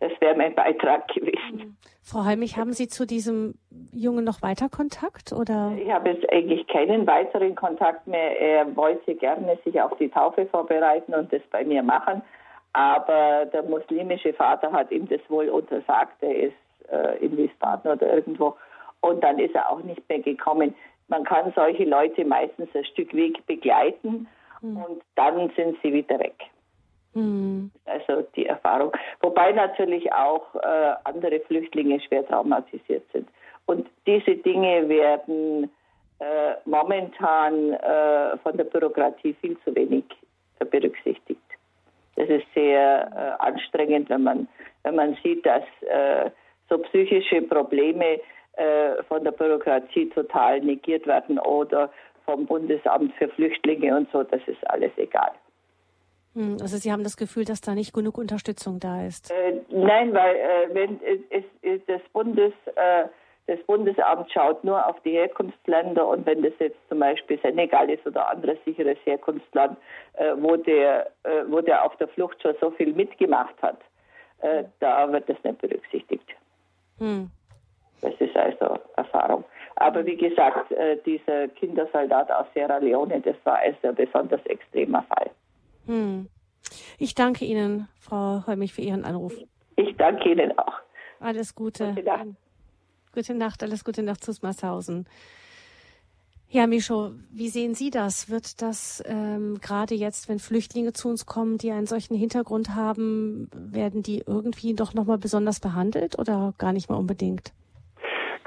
Das wäre mein Beitrag gewesen. Mhm. Frau Heimich, haben Sie zu diesem Jungen noch weiter Kontakt oder? Ich habe jetzt eigentlich keinen weiteren Kontakt mehr. Er wollte gerne sich auf die Taufe vorbereiten und das bei mir machen, aber der muslimische Vater hat ihm das wohl untersagt. Er ist äh, in Wiesbaden oder irgendwo und dann ist er auch nicht mehr gekommen. Man kann solche Leute meistens ein Stück Weg begleiten hm. und dann sind sie wieder weg. Mhm. Also die Erfahrung. Wobei natürlich auch äh, andere Flüchtlinge schwer traumatisiert sind. Und diese Dinge werden äh, momentan äh, von der Bürokratie viel zu wenig berücksichtigt. Das ist sehr äh, anstrengend, wenn man, wenn man sieht, dass äh, so psychische Probleme äh, von der Bürokratie total negiert werden oder vom Bundesamt für Flüchtlinge und so, das ist alles egal. Hm, also Sie haben das Gefühl, dass da nicht genug Unterstützung da ist? Äh, nein, weil äh, wenn äh, es, das Bundes, äh, das Bundesamt schaut nur auf die Herkunftsländer und wenn das jetzt zum Beispiel Senegal ist oder anderes sicheres Herkunftsland, äh, wo, der, äh, wo der auf der Flucht schon so viel mitgemacht hat, äh, da wird das nicht berücksichtigt. Hm. Das ist also Erfahrung. Aber wie gesagt, dieser Kindersoldat aus Sierra Leone, das war also ein besonders extremer Fall. Hm. Ich danke Ihnen, Frau Heumich, für Ihren Anruf. Ich danke Ihnen auch. Alles Gute. Gute Nacht. Gute Nacht, alles Gute nach Zusmarshausen. Ja, Micho, wie sehen Sie das? Wird das ähm, gerade jetzt, wenn Flüchtlinge zu uns kommen, die einen solchen Hintergrund haben, werden die irgendwie doch nochmal besonders behandelt oder gar nicht mal unbedingt?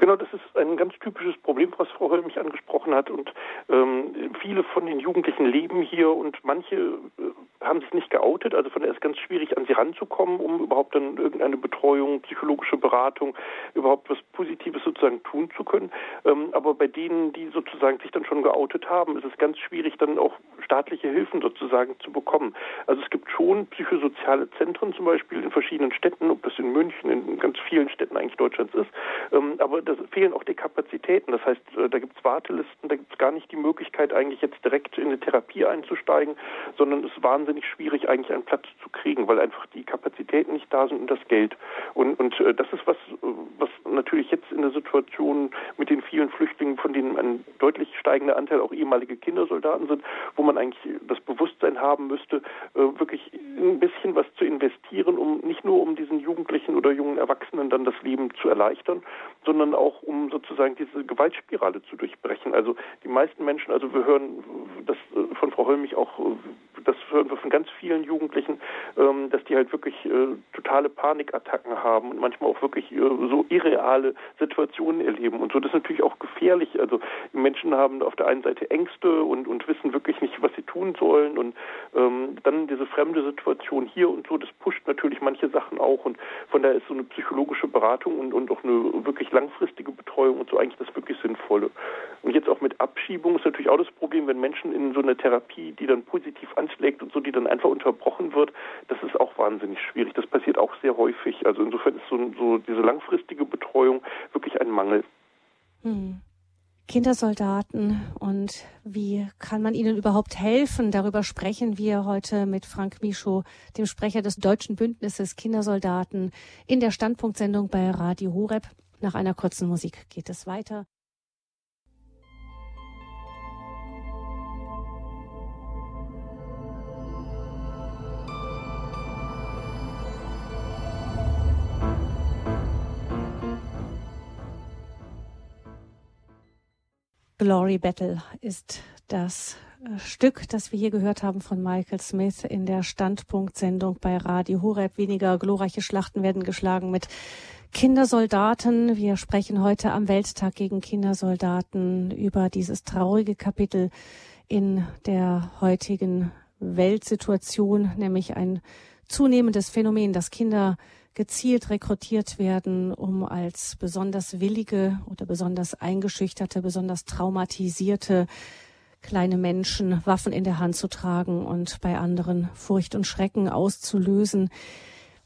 Genau, das ist ein ganz typisches Problem, was Frau Höll mich angesprochen hat. Und ähm, viele von den Jugendlichen leben hier und manche äh, haben sich nicht geoutet. Also von daher ist es ganz schwierig, an sie ranzukommen, um überhaupt dann irgendeine Betreuung, psychologische Beratung, überhaupt was Positives sozusagen tun zu können. Ähm, aber bei denen, die sozusagen sich dann schon geoutet haben, ist es ganz schwierig, dann auch staatliche Hilfen sozusagen zu bekommen. Also es gibt schon psychosoziale Zentren zum Beispiel in verschiedenen Städten, ob das in München, in ganz vielen Städten eigentlich Deutschlands ist. Ähm, aber da fehlen auch die Kapazitäten. Das heißt, äh, da gibt es Wartelisten, da gibt es gar nicht die Möglichkeit, eigentlich jetzt direkt in eine Therapie einzusteigen, sondern es ist wahnsinnig schwierig, eigentlich einen Platz zu kriegen, weil einfach die Kapazitäten nicht da sind und das Geld. Und, und äh, das ist was, äh, was natürlich jetzt in der Situation mit den vielen Flüchtlingen, von denen ein deutlich steigender Anteil auch ehemalige Kindersoldaten sind, wo man eigentlich das Bewusstsein haben müsste, wirklich ein bisschen was zu investieren, um nicht nur um diesen Jugendlichen oder jungen Erwachsenen dann das Leben zu erleichtern, sondern auch um sozusagen diese Gewaltspirale zu durchbrechen. Also die meisten Menschen, also wir hören das äh, von Frau Höllmich auch, äh, das hören wir von ganz vielen Jugendlichen, ähm, dass die halt wirklich äh, totale Panikattacken haben und manchmal auch wirklich so irreale Situationen erleben. Und so das ist natürlich auch gefährlich. Also Menschen haben auf der einen Seite Ängste und, und wissen wirklich nicht, was sie tun sollen. Und ähm, dann diese fremde Situation hier und so, das pusht natürlich manche Sachen auch. Und von daher ist so eine psychologische Beratung und, und auch eine wirklich langfristige Betreuung und so eigentlich das wirklich Sinnvolle. Und jetzt auch mit Abschiebung ist natürlich auch das Problem, wenn Menschen in so eine Therapie, die dann positiv anschlägt und so, die dann einfach unterbrochen wird, das ist auch wahnsinnig schwierig. Das passiert auch sehr häufig. Also insofern ist so, so diese langfristige Betreuung wirklich ein Mangel. Hm. Kindersoldaten und wie kann man ihnen überhaupt helfen? Darüber sprechen wir heute mit Frank Micho, dem Sprecher des Deutschen Bündnisses Kindersoldaten, in der Standpunktsendung bei Radio Horeb. Nach einer kurzen Musik geht es weiter. Glory Battle ist das Stück, das wir hier gehört haben von Michael Smith in der Standpunktsendung bei Radio Horeb. Weniger glorreiche Schlachten werden geschlagen mit Kindersoldaten. Wir sprechen heute am Welttag gegen Kindersoldaten über dieses traurige Kapitel in der heutigen Weltsituation, nämlich ein zunehmendes Phänomen, dass Kinder gezielt rekrutiert werden, um als besonders willige oder besonders eingeschüchterte, besonders traumatisierte kleine Menschen Waffen in der Hand zu tragen und bei anderen Furcht und Schrecken auszulösen.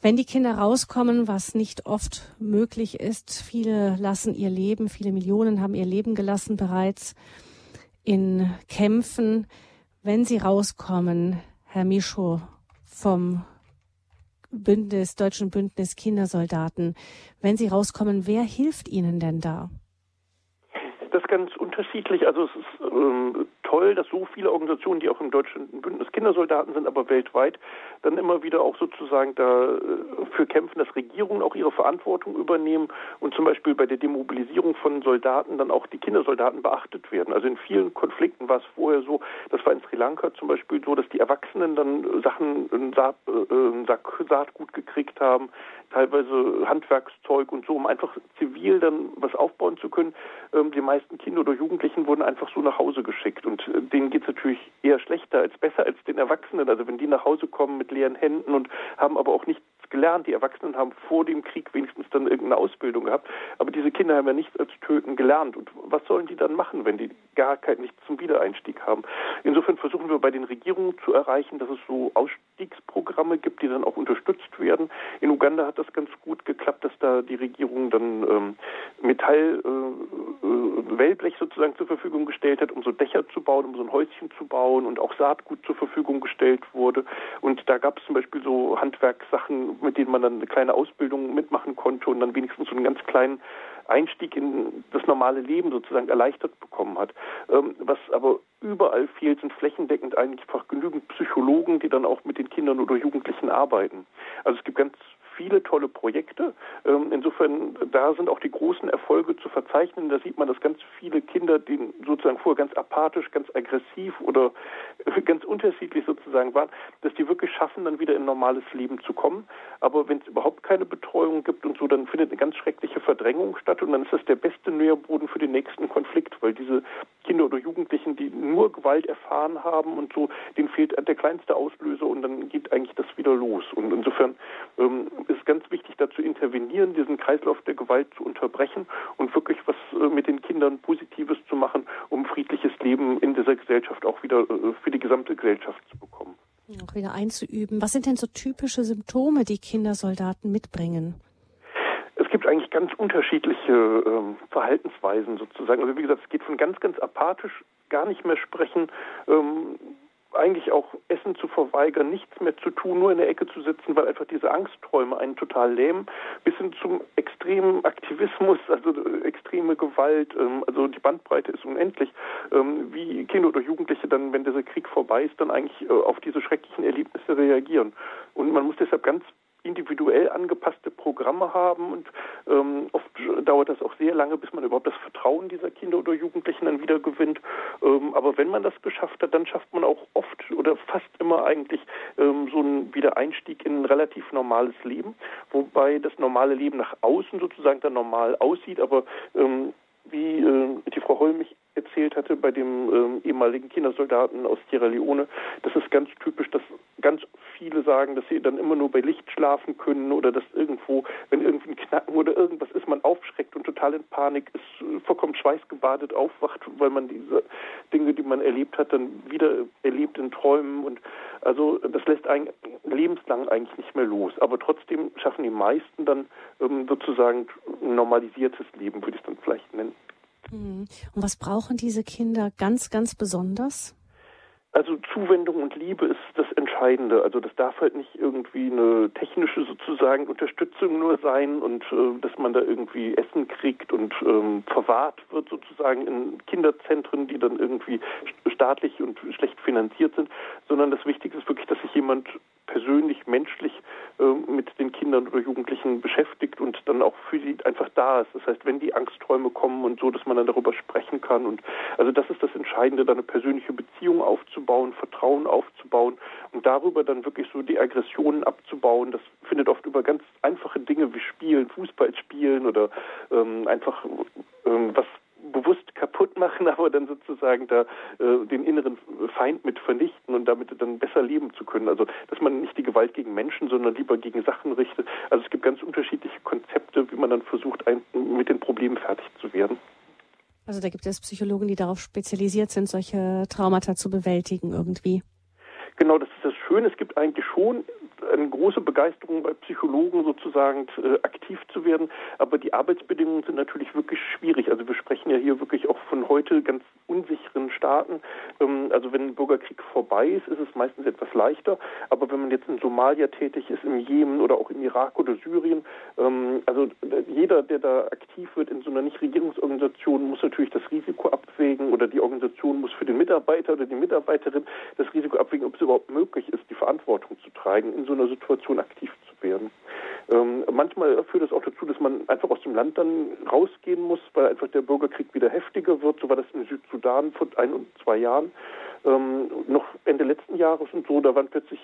Wenn die Kinder rauskommen, was nicht oft möglich ist, viele lassen ihr Leben, viele Millionen haben ihr Leben gelassen bereits in Kämpfen. Wenn sie rauskommen, Herr Micho vom Bündnis, Deutschen Bündnis Kindersoldaten, wenn sie rauskommen, wer hilft ihnen denn da? Das ist ganz unterschiedlich. Also es ist ähm, toll, dass so viele Organisationen, die auch im Deutschen Bündnis Kindersoldaten sind, aber weltweit, dann immer wieder auch sozusagen dafür äh, kämpfen, dass Regierungen auch ihre Verantwortung übernehmen und zum Beispiel bei der Demobilisierung von Soldaten dann auch die Kindersoldaten beachtet werden. Also in vielen Konflikten war es vorher so, das war in Sri Lanka zum Beispiel so, dass die Erwachsenen dann Sachen, Saat, äh, Sack Saatgut gekriegt haben, teilweise Handwerkszeug und so, um einfach zivil dann was aufbauen zu können. Ähm, die meisten Kinder oder Jugendlichen wurden einfach so nach Hause geschickt und äh, denen geht es natürlich eher schlechter als besser als den Erwachsenen. Also wenn die nach Hause kommen mit leeren Händen und haben aber auch nichts gelernt. Die Erwachsenen haben vor dem Krieg wenigstens dann irgendeine Ausbildung gehabt, aber diese Kinder haben ja nichts als Töten gelernt. Und was sollen die dann machen, wenn die gar kein, nichts zum Wiedereinstieg haben? Insofern versuchen wir bei den Regierungen zu erreichen, dass es so Ausstiegsprogramme gibt, die dann auch unterstützt werden. In Uganda hat das ganz gut geklappt, dass da die Regierung dann ähm, Metall, äh, äh, Wellblech sozusagen zur Verfügung gestellt hat, um so Dächer zu bauen, um so ein Häuschen zu bauen und auch Saatgut zur Verfügung gestellt wurde. Und da gab es zum Beispiel so Handwerkssachen, mit denen man dann eine kleine Ausbildung mitmachen konnte und dann wenigstens so einen ganz kleinen Einstieg in das normale Leben sozusagen erleichtert bekommen hat. Ähm, was aber überall fehlt, sind flächendeckend eigentlich einfach genügend Psychologen, die dann auch mit den Kindern oder Jugendlichen arbeiten. Also es gibt ganz viele tolle Projekte. Ähm, insofern, da sind auch die großen Erfolge zu verzeichnen. Da sieht man, dass ganz viele Kinder, die sozusagen vorher ganz apathisch, ganz aggressiv oder ganz unterschiedlich sozusagen waren, dass die wirklich schaffen, dann wieder in normales Leben zu kommen. Aber wenn es überhaupt keine Betreuung gibt und so, dann findet eine ganz schreckliche Verdrängung statt und dann ist das der beste Nährboden für den nächsten Konflikt, weil diese Kinder oder Jugendlichen, die nur Gewalt erfahren haben und so, denen fehlt der kleinste Auslöser und dann geht eigentlich das wieder los. Und insofern ähm, ist ganz wichtig, da zu intervenieren, diesen Kreislauf der Gewalt zu unterbrechen und wirklich was äh, mit den Kindern Positives zu machen, um friedliches Leben in dieser Gesellschaft auch wieder äh, für die gesamte Gesellschaft zu bekommen. Auch wieder einzuüben. Was sind denn so typische Symptome, die Kindersoldaten mitbringen? Es gibt eigentlich ganz unterschiedliche ähm, Verhaltensweisen sozusagen. Also wie gesagt, es geht von ganz, ganz apathisch, gar nicht mehr sprechen, ähm, eigentlich auch Essen zu verweigern, nichts mehr zu tun, nur in der Ecke zu sitzen, weil einfach diese Angstträume einen total lähmen, bis hin zum extremen Aktivismus, also extreme Gewalt, ähm, also die Bandbreite ist unendlich, ähm, wie Kinder oder Jugendliche dann, wenn dieser Krieg vorbei ist, dann eigentlich äh, auf diese schrecklichen Erlebnisse reagieren. Und man muss deshalb ganz individuell angepasste Programme haben und ähm, oft dauert das auch sehr lange, bis man überhaupt das Vertrauen dieser Kinder oder Jugendlichen dann wieder gewinnt. Ähm, aber wenn man das geschafft hat, dann schafft man auch oft oder fast immer eigentlich ähm, so einen Wiedereinstieg in ein relativ normales Leben, wobei das normale Leben nach außen sozusagen dann normal aussieht, aber ähm, wie äh, die Frau Holmich erzählt hatte bei dem ähm, ehemaligen Kindersoldaten aus Sierra Leone, das ist ganz typisch, dass ganz viele sagen, dass sie dann immer nur bei Licht schlafen können oder dass irgendwo, wenn irgendwie ein Knacken oder irgendwas ist, man aufschreckt und total in Panik ist, vollkommen schweißgebadet aufwacht, weil man diese Dinge, die man erlebt hat, dann wieder erlebt in Träumen und also das lässt einen lebenslang eigentlich nicht mehr los. Aber trotzdem schaffen die meisten dann ähm, sozusagen ein normalisiertes Leben, würde ich es dann vielleicht nennen. Mhm. Und was brauchen diese Kinder ganz, ganz besonders? Also Zuwendung und Liebe ist das Entscheidende. Also das darf halt nicht irgendwie eine technische sozusagen Unterstützung nur sein und äh, dass man da irgendwie Essen kriegt und ähm, verwahrt wird sozusagen in Kinderzentren, die dann irgendwie staatlich und schlecht finanziert sind, sondern das Wichtige ist wirklich, dass sich jemand persönlich, menschlich äh, mit den Kindern oder Jugendlichen beschäftigt und dann auch für sie einfach da ist. Das heißt, wenn die Angstträume kommen und so, dass man dann darüber sprechen kann. Und also das ist das Entscheidende, da eine persönliche Beziehung aufzubauen, Vertrauen aufzubauen und darüber dann wirklich so die Aggressionen abzubauen. Das findet oft über ganz einfache Dinge wie Spielen, Fußball spielen oder ähm, einfach ähm, was bewusst kaputt machen, aber dann sozusagen da äh, den inneren Feind mit vernichten und damit dann besser leben zu können. Also dass man nicht die Gewalt gegen Menschen, sondern lieber gegen Sachen richtet. Also es gibt ganz unterschiedliche Konzepte, wie man dann versucht, ein, mit den Problemen fertig zu werden. Also da gibt es Psychologen, die darauf spezialisiert sind, solche Traumata zu bewältigen irgendwie. Genau, das ist das Schöne. Es gibt eigentlich schon eine große Begeisterung bei Psychologen sozusagen äh, aktiv zu werden, aber die Arbeitsbedingungen sind natürlich wirklich schwierig. Also wir sprechen ja hier wirklich auch von heute ganz unsicheren Staaten. Ähm, also wenn ein Bürgerkrieg vorbei ist, ist es meistens etwas leichter, aber wenn man jetzt in Somalia tätig ist, im Jemen oder auch im Irak oder Syrien, ähm, also jeder, der da aktiv wird in so einer Nichtregierungsorganisation, muss natürlich das Risiko abwägen oder die Organisation muss für den Mitarbeiter oder die Mitarbeiterin das Risiko abwägen, ob es überhaupt möglich ist, die Verantwortung zu tragen so einer Situation aktiv zu werden. Ähm, manchmal führt das auch dazu, dass man einfach aus dem Land dann rausgehen muss, weil einfach der Bürgerkrieg wieder heftiger wird. So war das im Südsudan vor ein und zwei Jahren. Ähm, noch Ende letzten Jahres und so, da waren plötzlich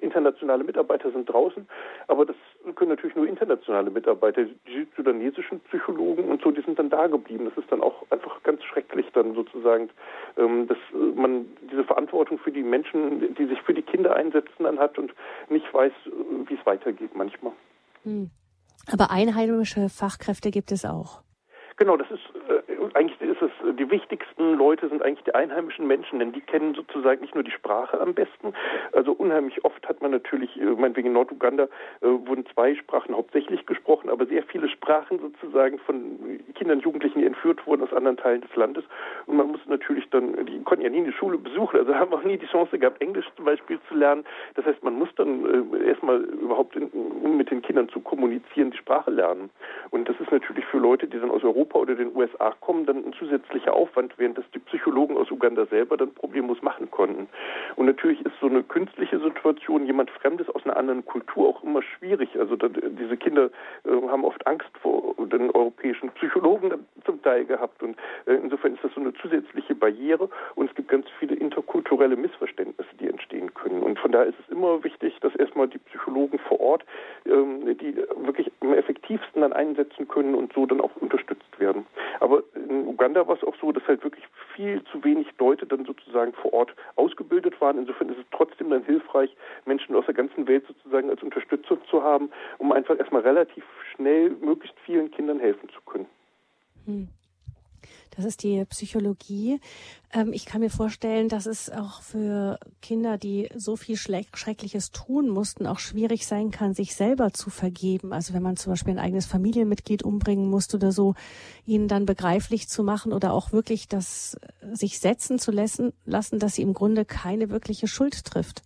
internationale Mitarbeiter sind draußen, aber das können natürlich nur internationale Mitarbeiter, die südsudanesischen Psychologen und so, die sind dann da geblieben. Das ist dann auch einfach ganz schrecklich, dann sozusagen, ähm, dass man diese Verantwortung für die Menschen, die sich für die Kinder einsetzen, dann hat und nicht weiß, wie es weitergeht manchmal. Hm. Aber einheimische Fachkräfte gibt es auch. Genau, das ist äh, ist es die wichtigsten Leute sind eigentlich die einheimischen Menschen, denn die kennen sozusagen nicht nur die Sprache am besten. Also unheimlich oft hat man natürlich, äh, meinetwegen in Norduganda äh, wurden zwei Sprachen hauptsächlich gesprochen, aber sehr viele Sprachen sozusagen von Kindern, Jugendlichen, die entführt wurden aus anderen Teilen des Landes. Und man muss natürlich dann, die konnten ja nie eine Schule besuchen, also haben auch nie die Chance gehabt, Englisch zum Beispiel zu lernen. Das heißt, man muss dann äh, erstmal überhaupt in, um mit den Kindern zu kommunizieren, die Sprache lernen. Und das ist natürlich für Leute, die dann aus Europa oder den USA kommen, dann ein zusätzlicher Aufwand, während das die Psychologen aus Uganda selber dann problemlos machen konnten. Und natürlich ist so eine künstliche Situation, jemand Fremdes aus einer anderen Kultur auch immer schwierig. Also da, diese Kinder äh, haben oft Angst vor den europäischen Psychologen zum Teil gehabt. Und äh, insofern ist das so eine zusätzliche Barriere. Und es gibt ganz viele interkulturelle Missverständnisse, die entstehen können. Und von daher ist es immer wichtig, dass erstmal die Psychologen vor Ort, ähm, die wirklich am effektivsten dann einsetzen können und so dann auch unterstützt werden. Aber in Uganda war es auch so, dass halt wirklich viel zu wenig Leute dann sozusagen vor Ort ausgebildet waren. Insofern ist es trotzdem dann hilfreich, Menschen aus der ganzen Welt sozusagen als Unterstützer zu haben, um einfach erstmal relativ schnell möglichst vielen Kindern helfen zu können. Hm. Das ist die Psychologie. Ähm, ich kann mir vorstellen, dass es auch für Kinder, die so viel Schreckliches tun mussten, auch schwierig sein kann, sich selber zu vergeben. Also wenn man zum Beispiel ein eigenes Familienmitglied umbringen musste oder so, ihnen dann begreiflich zu machen oder auch wirklich das äh, sich setzen zu lassen, lassen, dass sie im Grunde keine wirkliche Schuld trifft.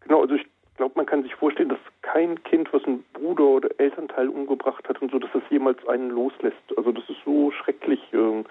Genau, also glaube, man kann sich vorstellen, dass kein Kind, was einen Bruder oder Elternteil umgebracht hat und so, dass das jemals einen loslässt. Also das ist so schrecklich. Äh,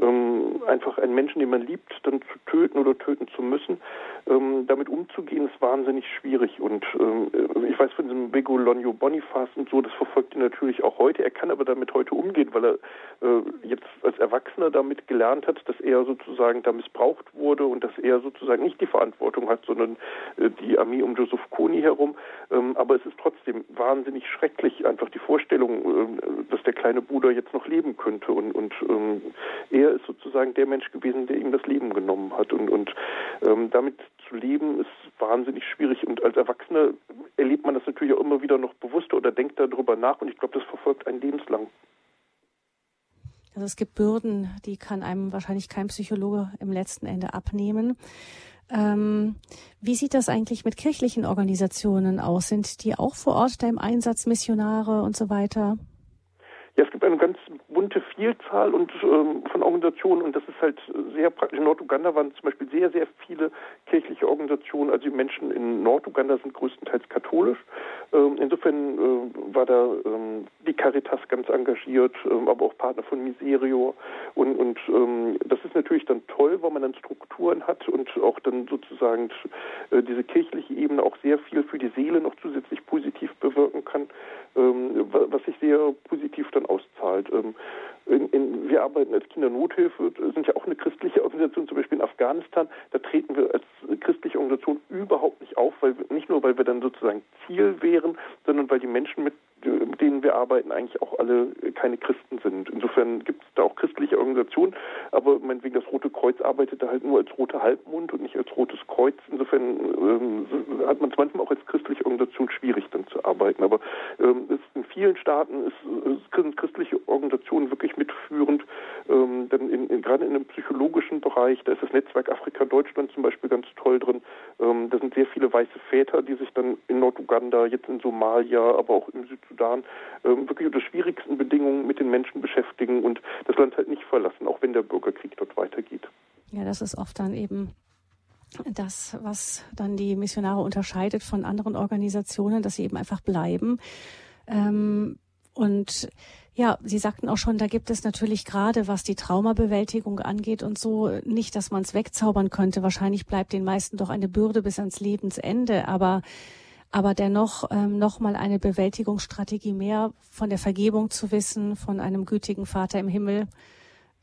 ähm, einfach einen Menschen, den man liebt, dann zu töten oder töten zu müssen. Ähm, damit umzugehen ist wahnsinnig schwierig. Und ähm, ich weiß von diesem Bego Lonio Boniface und so, das verfolgt ihn natürlich auch heute. Er kann aber damit heute umgehen, weil er äh, jetzt als Erwachsener damit gelernt hat, dass er sozusagen da missbraucht wurde und dass er sozusagen nicht die Verantwortung hat, sondern äh, die Armee um Joseph Kony herum. Ähm, aber es ist trotzdem wahnsinnig schrecklich, einfach die Vorstellung, äh, dass der kleine Bruder jetzt noch leben könnte. Und, und ähm, er ist sozusagen der Mensch gewesen, der ihm das Leben genommen hat. Und, und ähm, damit zu leben ist wahnsinnig schwierig. Und als Erwachsener erlebt man das natürlich auch immer wieder noch bewusster oder denkt darüber nach. Und ich glaube, das verfolgt einen lebenslang. Also es gibt Bürden, die kann einem wahrscheinlich kein Psychologe im letzten Ende abnehmen. Ähm, wie sieht das eigentlich mit kirchlichen Organisationen aus? Sind die auch vor Ort da im Einsatz, Missionare und so weiter? Ja, es gibt eine ganz bunte Vielzahl und ähm, von Organisationen und das ist halt sehr praktisch. In Norduganda waren zum Beispiel sehr, sehr viele kirchliche Organisationen. Also die Menschen in Norduganda sind größtenteils katholisch. Ähm, insofern äh, war da ähm, die Caritas ganz engagiert, ähm, aber auch Partner von Miserio und, und ähm, das ist natürlich dann toll, weil man dann Strukturen hat und auch dann sozusagen äh, diese kirchliche Ebene auch sehr viel für die Seele noch zusätzlich positiv bewirken kann, ähm, was sich sehr positiv dann auszahlt. In, in, wir arbeiten als Kindernothilfe, sind ja auch eine christliche Organisation, zum Beispiel in Afghanistan. Da treten wir als christliche Organisation überhaupt nicht auf, weil nicht nur, weil wir dann sozusagen Ziel wären, sondern weil die Menschen, mit, mit denen wir arbeiten, eigentlich auch alle keine Christen sind. Insofern gibt es da auch christliche Organisationen, aber meinetwegen das Rote Kreuz arbeitet da halt nur als Rote Halbmond und nicht als Rotes Kreuz. Insofern ähm, hat man es manchmal auch als christliche Organisation schwierig dann zu arbeiten. Aber ähm, in vielen Staaten ist, sind christliche Organisationen wirklich mitführend. Ähm, denn in, in, gerade in dem psychologischen Bereich, da ist das Netzwerk Afrika Deutschland zum Beispiel ganz toll drin. Ähm, da sind sehr viele weiße Väter, die sich dann in Norduganda, jetzt in Somalia, aber auch im Südsudan ähm, wirklich unter schwierigsten Bedingungen mit den Menschen beschäftigen und das Land halt nicht verlassen, auch wenn der Bürgerkrieg dort weitergeht. Ja, das ist oft dann eben das, was dann die Missionare unterscheidet von anderen Organisationen, dass sie eben einfach bleiben. Ähm, und ja, Sie sagten auch schon, da gibt es natürlich gerade, was die Traumabewältigung angeht und so, nicht, dass man es wegzaubern könnte. Wahrscheinlich bleibt den meisten doch eine Bürde bis ans Lebensende, aber aber dennoch ähm, noch mal eine Bewältigungsstrategie mehr von der Vergebung zu wissen, von einem gütigen Vater im Himmel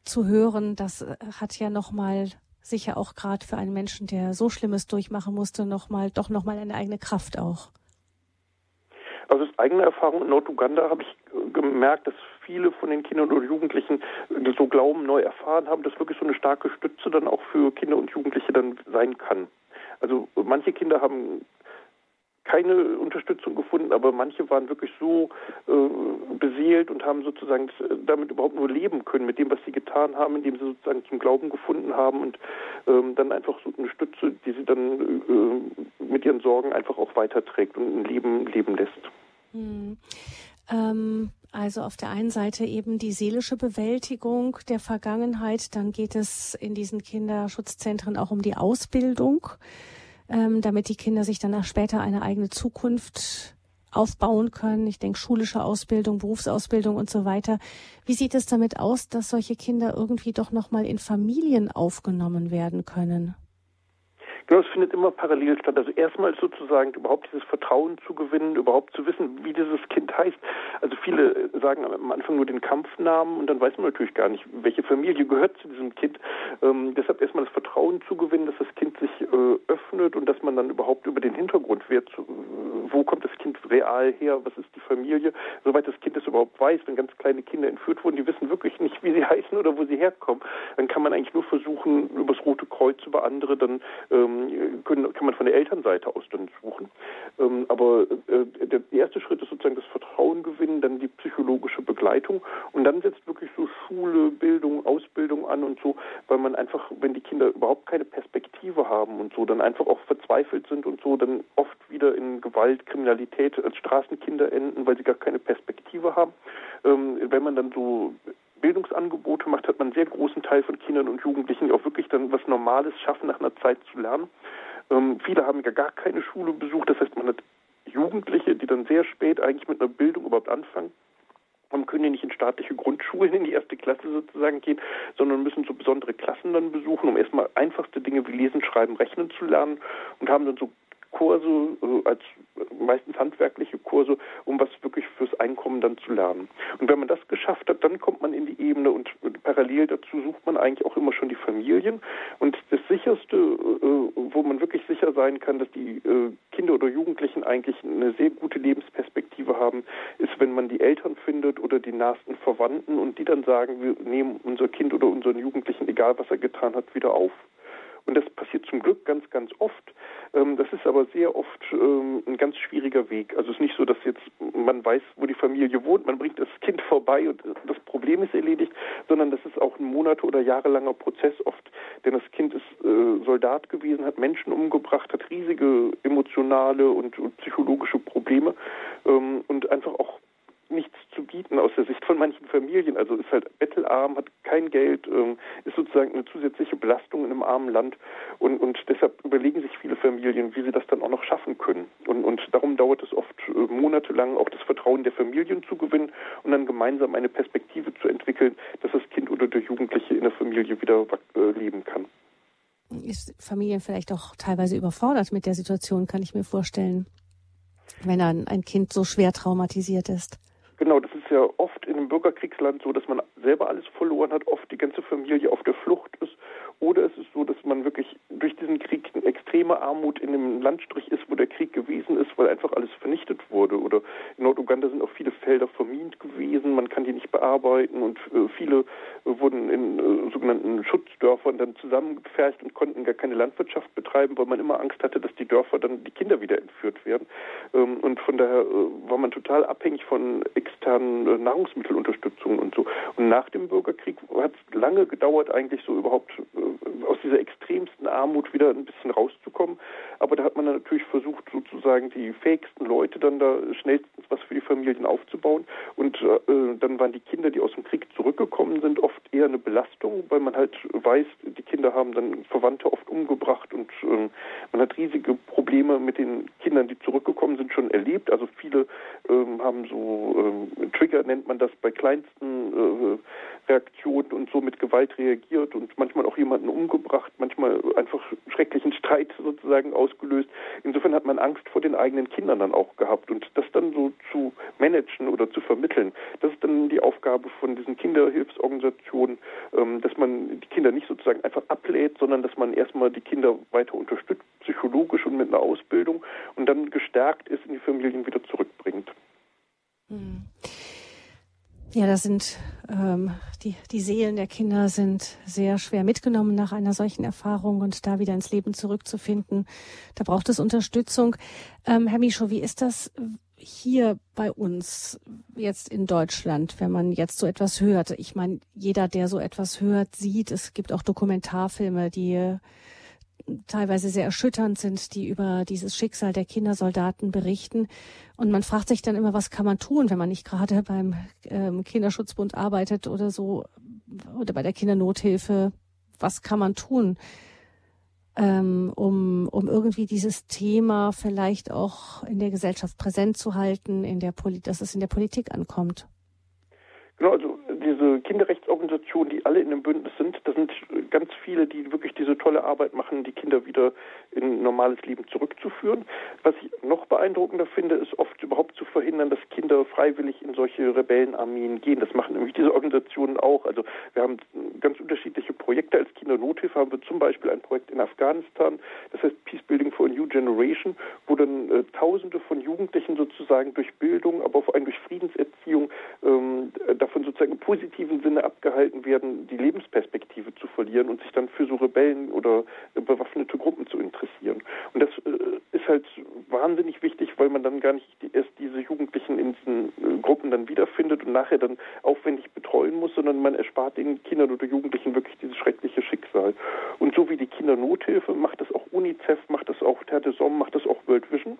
zu hören, das äh, hat ja noch mal sicher auch gerade für einen Menschen, der so Schlimmes durchmachen musste, noch mal doch noch mal eine eigene Kraft auch. Also aus eigener Erfahrung in Norduganda habe ich gemerkt, dass viele von den Kindern oder Jugendlichen so Glauben neu erfahren haben, dass wirklich so eine starke Stütze dann auch für Kinder und Jugendliche dann sein kann. Also manche Kinder haben keine Unterstützung gefunden, aber manche waren wirklich so äh, beseelt und haben sozusagen damit überhaupt nur leben können, mit dem, was sie getan haben, indem sie sozusagen zum Glauben gefunden haben und ähm, dann einfach so eine Stütze, die sie dann äh, mit ihren Sorgen einfach auch weiterträgt und ein Leben leben lässt. Hm. Ähm, also auf der einen Seite eben die seelische Bewältigung der Vergangenheit, dann geht es in diesen Kinderschutzzentren auch um die Ausbildung ähm, damit die Kinder sich danach später eine eigene Zukunft aufbauen können. Ich denke, schulische Ausbildung, Berufsausbildung und so weiter. Wie sieht es damit aus, dass solche Kinder irgendwie doch nochmal in Familien aufgenommen werden können? Es findet immer parallel statt. Also erstmal sozusagen überhaupt dieses Vertrauen zu gewinnen, überhaupt zu wissen, wie dieses Kind heißt. Also viele sagen am Anfang nur den Kampfnamen und dann weiß man natürlich gar nicht, welche Familie gehört zu diesem Kind. Ähm, deshalb erstmal das Vertrauen zu gewinnen, dass das Kind sich äh, öffnet und dass man dann überhaupt über den Hintergrund wird, wo kommt das Kind real her, was ist die Familie, soweit das Kind es überhaupt weiß, wenn ganz kleine Kinder entführt wurden, die wissen wirklich nicht, wie sie heißen oder wo sie herkommen, dann kann man eigentlich nur versuchen, übers Rote Kreuz über andere dann ähm, ähm, können, kann man von der Elternseite aus dann suchen. Ähm, aber äh, der erste Schritt ist sozusagen das Vertrauen gewinnen, dann die psychologische Begleitung und dann setzt wirklich so Schule, Bildung, Ausbildung an und so, weil man einfach, wenn die Kinder überhaupt keine Perspektive haben und so, dann einfach auch verzweifelt sind und so, dann oft wieder in Gewalt, Kriminalität als Straßenkinder enden, weil sie gar keine Perspektive haben. Ähm, wenn man dann so Bildungsangebote macht, hat man einen sehr großen Teil von Kindern und Jugendlichen, wirklich dann was Normales schaffen, nach einer Zeit zu lernen. Ähm, viele haben ja gar keine Schule besucht, das heißt, man hat Jugendliche, die dann sehr spät eigentlich mit einer Bildung überhaupt anfangen. Man können ja nicht in staatliche Grundschulen in die erste Klasse sozusagen gehen, sondern müssen so besondere Klassen dann besuchen, um erstmal einfachste Dinge wie Lesen, Schreiben, Rechnen zu lernen und haben dann so Kurse, äh, als meistens handwerkliche Kurse, um was wirklich fürs Einkommen dann zu lernen. Und wenn man das geschafft hat, dann kommt man in die Ebene und parallel dazu sucht man eigentlich auch immer schon die Familien. Und das sicherste, äh, wo man wirklich sicher sein kann, dass die äh, Kinder oder Jugendlichen eigentlich eine sehr gute Lebensperspektive haben, ist, wenn man die Eltern findet oder die nahesten Verwandten und die dann sagen, wir nehmen unser Kind oder unseren Jugendlichen, egal was er getan hat, wieder auf. Und das passiert zum Glück ganz, ganz oft. Ähm, das ist aber sehr oft ähm, ein ganz schwieriger Weg. Also es ist nicht so, dass jetzt man weiß, wo die Familie wohnt, man bringt das Kind vorbei und das Problem ist erledigt, sondern das ist auch ein Monate- oder jahrelanger Prozess oft. Denn das Kind ist äh, Soldat gewesen, hat Menschen umgebracht, hat riesige emotionale und, psychologische Probleme ähm, und einfach auch nichts zu bieten aus der Sicht von manchen Familien. Also ist halt bettelarm, hat kein Geld, ähm, ist sozusagen eine zusätzliche Belastung in einem armen Land. Und, und deshalb überlegen sich viele Familien, wie sie das dann auch noch schaffen können. Und, und darum dauert es oft äh, monatelang, auch das Vertrauen der Familien zu gewinnen und dann gemeinsam eine Perspektive zu entwickeln, dass das Kind oder der Jugendliche in der Familie wieder äh, leben kann. Ist Familien vielleicht auch teilweise überfordert mit der Situation, kann ich mir vorstellen, wenn ein, ein Kind so schwer traumatisiert ist? Ja oft in einem Bürgerkriegsland so, dass man selber alles verloren hat, oft die ganze Familie auf der Flucht ist. Oder es ist so, dass man wirklich durch diesen Krieg eine extreme Armut in einem Landstrich ist, wo der Krieg gewesen ist, weil einfach alles vernichtet wurde. Oder in Norduganda sind auch viele Felder vermint gewesen, man kann die nicht bearbeiten und äh, viele äh, wurden in äh, sogenannten Schutzdörfern dann zusammengepfercht und konnten gar keine Landwirtschaft betreiben, weil man immer Angst hatte, dass die Dörfer dann die Kinder wieder entführt werden. Ähm, und von daher war man total abhängig von externen Nahrungsmittelunterstützungen und so. Und nach dem Bürgerkrieg hat es lange gedauert, eigentlich so überhaupt dieser extremsten Armut wieder ein bisschen rauszukommen. Aber da hat man natürlich versucht, sozusagen die fähigsten Leute dann da schnellstens was für die Familien aufzubauen. Und äh, dann waren die Kinder, die aus dem Krieg zurückgekommen sind, oft eher eine Belastung, weil man halt weiß, die Kinder haben dann Verwandte oft umgebracht und äh, man hat riesige Probleme mit den Kindern, die zurückgekommen sind, schon erlebt. Also viele ähm, haben so ähm, Trigger nennt man das bei kleinsten Reaktionen und so mit Gewalt reagiert und manchmal auch jemanden umgebracht, manchmal einfach schrecklichen Streit sozusagen ausgelöst. Insofern hat man Angst vor den eigenen Kindern dann auch gehabt und das dann so zu managen oder zu vermitteln, das ist dann die Aufgabe von diesen Kinderhilfsorganisationen, ähm, dass man die Kinder nicht sozusagen einfach ablädt, sondern dass man erstmal die Kinder weiter unterstützt, psychologisch und mit einer Ausbildung und dann gestärkt ist in die Familien wieder zurückbringt. Hm. Ja, das sind ähm, die, die Seelen der Kinder sind sehr schwer mitgenommen nach einer solchen Erfahrung und da wieder ins Leben zurückzufinden, da braucht es Unterstützung. Ähm, Herr Mischo, wie ist das hier bei uns jetzt in Deutschland, wenn man jetzt so etwas hört? Ich meine, jeder, der so etwas hört, sieht, es gibt auch Dokumentarfilme, die teilweise sehr erschütternd sind, die über dieses Schicksal der Kindersoldaten berichten. Und man fragt sich dann immer, was kann man tun, wenn man nicht gerade beim ähm, Kinderschutzbund arbeitet oder so oder bei der Kindernothilfe. Was kann man tun, ähm, um, um irgendwie dieses Thema vielleicht auch in der Gesellschaft präsent zu halten, in der Poli dass es in der Politik ankommt? Genau, also diese Kinderrechtsorganisationen, die alle in dem Bündnis sind, das sind ganz viele, die wirklich diese tolle Arbeit machen, die Kinder wieder in normales Leben zurückzuführen. Was ich noch beeindruckender finde, ist oft überhaupt zu verhindern, dass Kinder freiwillig in solche Rebellenarmeen gehen. Das machen nämlich diese Organisationen auch. Also wir haben ganz unterschiedliche Projekte. Als Kindernothilfe haben wir zum Beispiel ein Projekt in Afghanistan, das heißt Peace Building for a New Generation, wo dann äh, Tausende von Jugendlichen sozusagen durch Bildung, aber vor allem durch Friedenserziehung ähm, davon sozusagen im positiven Sinne abgehalten werden, die Lebensperspektive zu verlieren und sich dann für so Rebellen oder bewaffnete Gruppen zu interessieren. Und das äh, ist halt wahnsinnig wichtig, weil man dann gar nicht erst diese Jugendlichen in diesen äh, Gruppen dann wiederfindet und nachher dann aufwendig betreuen muss, sondern man erspart den Kindern oder Jugendlichen wirklich dieses schreckliche Schicksal. Und so wie die Kindernothilfe macht das auch UNICEF, macht das auch Terre des Hommes, macht das auch World Vision.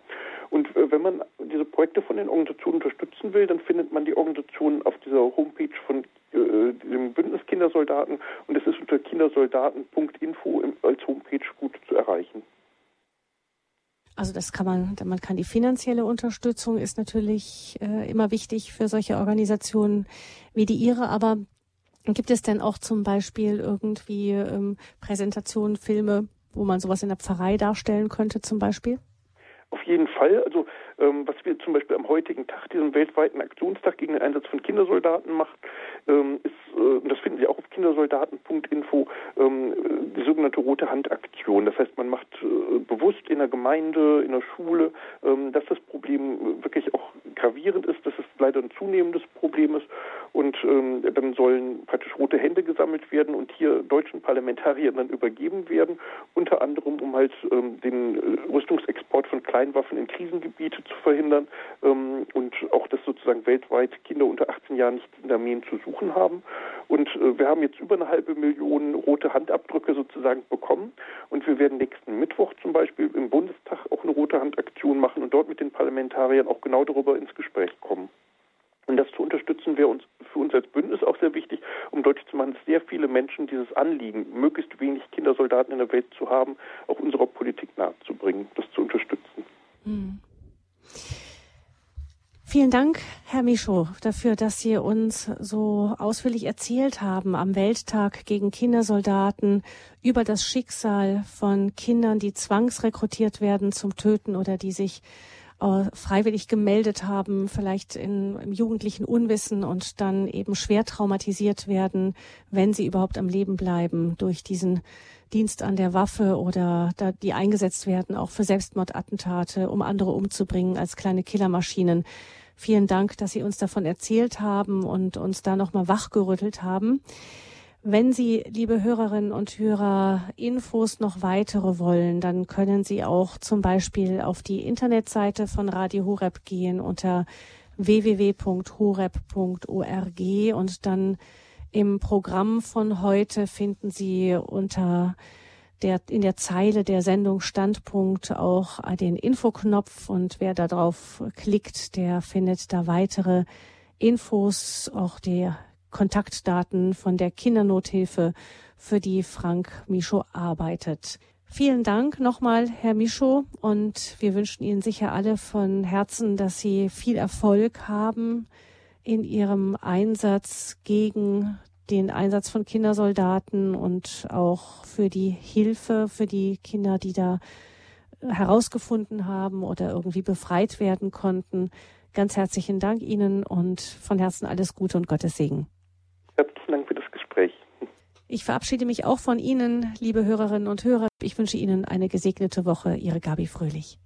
Und äh, wenn man diese Projekte von den Organisationen unterstützen will, dann findet man die Organisationen auf dieser Homepage von dem Bündnis Kindersoldaten und es ist unter kindersoldaten.info als Homepage gut zu erreichen. Also das kann man, man kann die finanzielle Unterstützung ist natürlich äh, immer wichtig für solche Organisationen wie die Ihre, aber gibt es denn auch zum Beispiel irgendwie ähm, Präsentationen, Filme, wo man sowas in der Pfarrei darstellen könnte zum Beispiel? Auf jeden Fall. Also ähm, was wir zum Beispiel am heutigen Tag, diesem weltweiten Aktionstag gegen den Einsatz von Kindersoldaten macht, ähm, ist, äh, das finden Sie auch auf kindersoldaten.info, ähm, die sogenannte Rote Hand Aktion. Das heißt, man macht äh, bewusst in der Gemeinde, in der Schule, ähm, dass das Problem wirklich auch gravierend ist, dass es leider ein zunehmendes Problem ist. Und ähm, dann sollen praktisch rote Hände gesammelt werden und hier deutschen Parlamentariern dann übergeben werden, unter anderem um halt ähm, den äh, Rüstungsexport von Kleinwaffen in Krisengebiete zu verhindern ähm, und auch, dass sozusagen weltweit Kinder unter 18 Jahren nicht in Armeen zu suchen haben. Und äh, wir haben jetzt über eine halbe Million rote Handabdrücke sozusagen bekommen und wir werden nächsten Mittwoch zum Beispiel im Bundestag auch eine rote Handaktion machen und dort mit den Parlamentariern auch genau darüber ins Gespräch kommen. Und das zu unterstützen wäre uns für uns als Bündnis auch sehr wichtig, um deutlich zu machen, dass sehr viele Menschen dieses Anliegen, möglichst wenig Kindersoldaten in der Welt zu haben, auch unserer Politik nahezubringen, das zu unterstützen. Hm. Vielen Dank, Herr Michaud, dafür, dass Sie uns so ausführlich erzählt haben am Welttag gegen Kindersoldaten über das Schicksal von Kindern, die zwangsrekrutiert werden zum Töten oder die sich äh, freiwillig gemeldet haben, vielleicht in, im jugendlichen Unwissen und dann eben schwer traumatisiert werden, wenn sie überhaupt am Leben bleiben durch diesen Dienst an der Waffe oder da, die eingesetzt werden, auch für Selbstmordattentate, um andere umzubringen als kleine Killermaschinen. Vielen Dank, dass Sie uns davon erzählt haben und uns da nochmal wachgerüttelt haben. Wenn Sie, liebe Hörerinnen und Hörer, Infos noch weitere wollen, dann können Sie auch zum Beispiel auf die Internetseite von Radio Horeb gehen unter www.horeb.org und dann im Programm von heute finden Sie unter der, in der Zeile der Sendung Standpunkt auch den Infoknopf und wer da drauf klickt, der findet da weitere Infos, auch der Kontaktdaten von der Kindernothilfe, für die Frank Micho arbeitet. Vielen Dank nochmal, Herr Micho, und wir wünschen Ihnen sicher alle von Herzen, dass Sie viel Erfolg haben in Ihrem Einsatz gegen den Einsatz von Kindersoldaten und auch für die Hilfe für die Kinder, die da herausgefunden haben oder irgendwie befreit werden konnten. Ganz herzlichen Dank Ihnen und von Herzen alles Gute und Gottes Segen. Herzlichen Dank für das Gespräch. Ich verabschiede mich auch von Ihnen, liebe Hörerinnen und Hörer. Ich wünsche Ihnen eine gesegnete Woche. Ihre Gabi Fröhlich.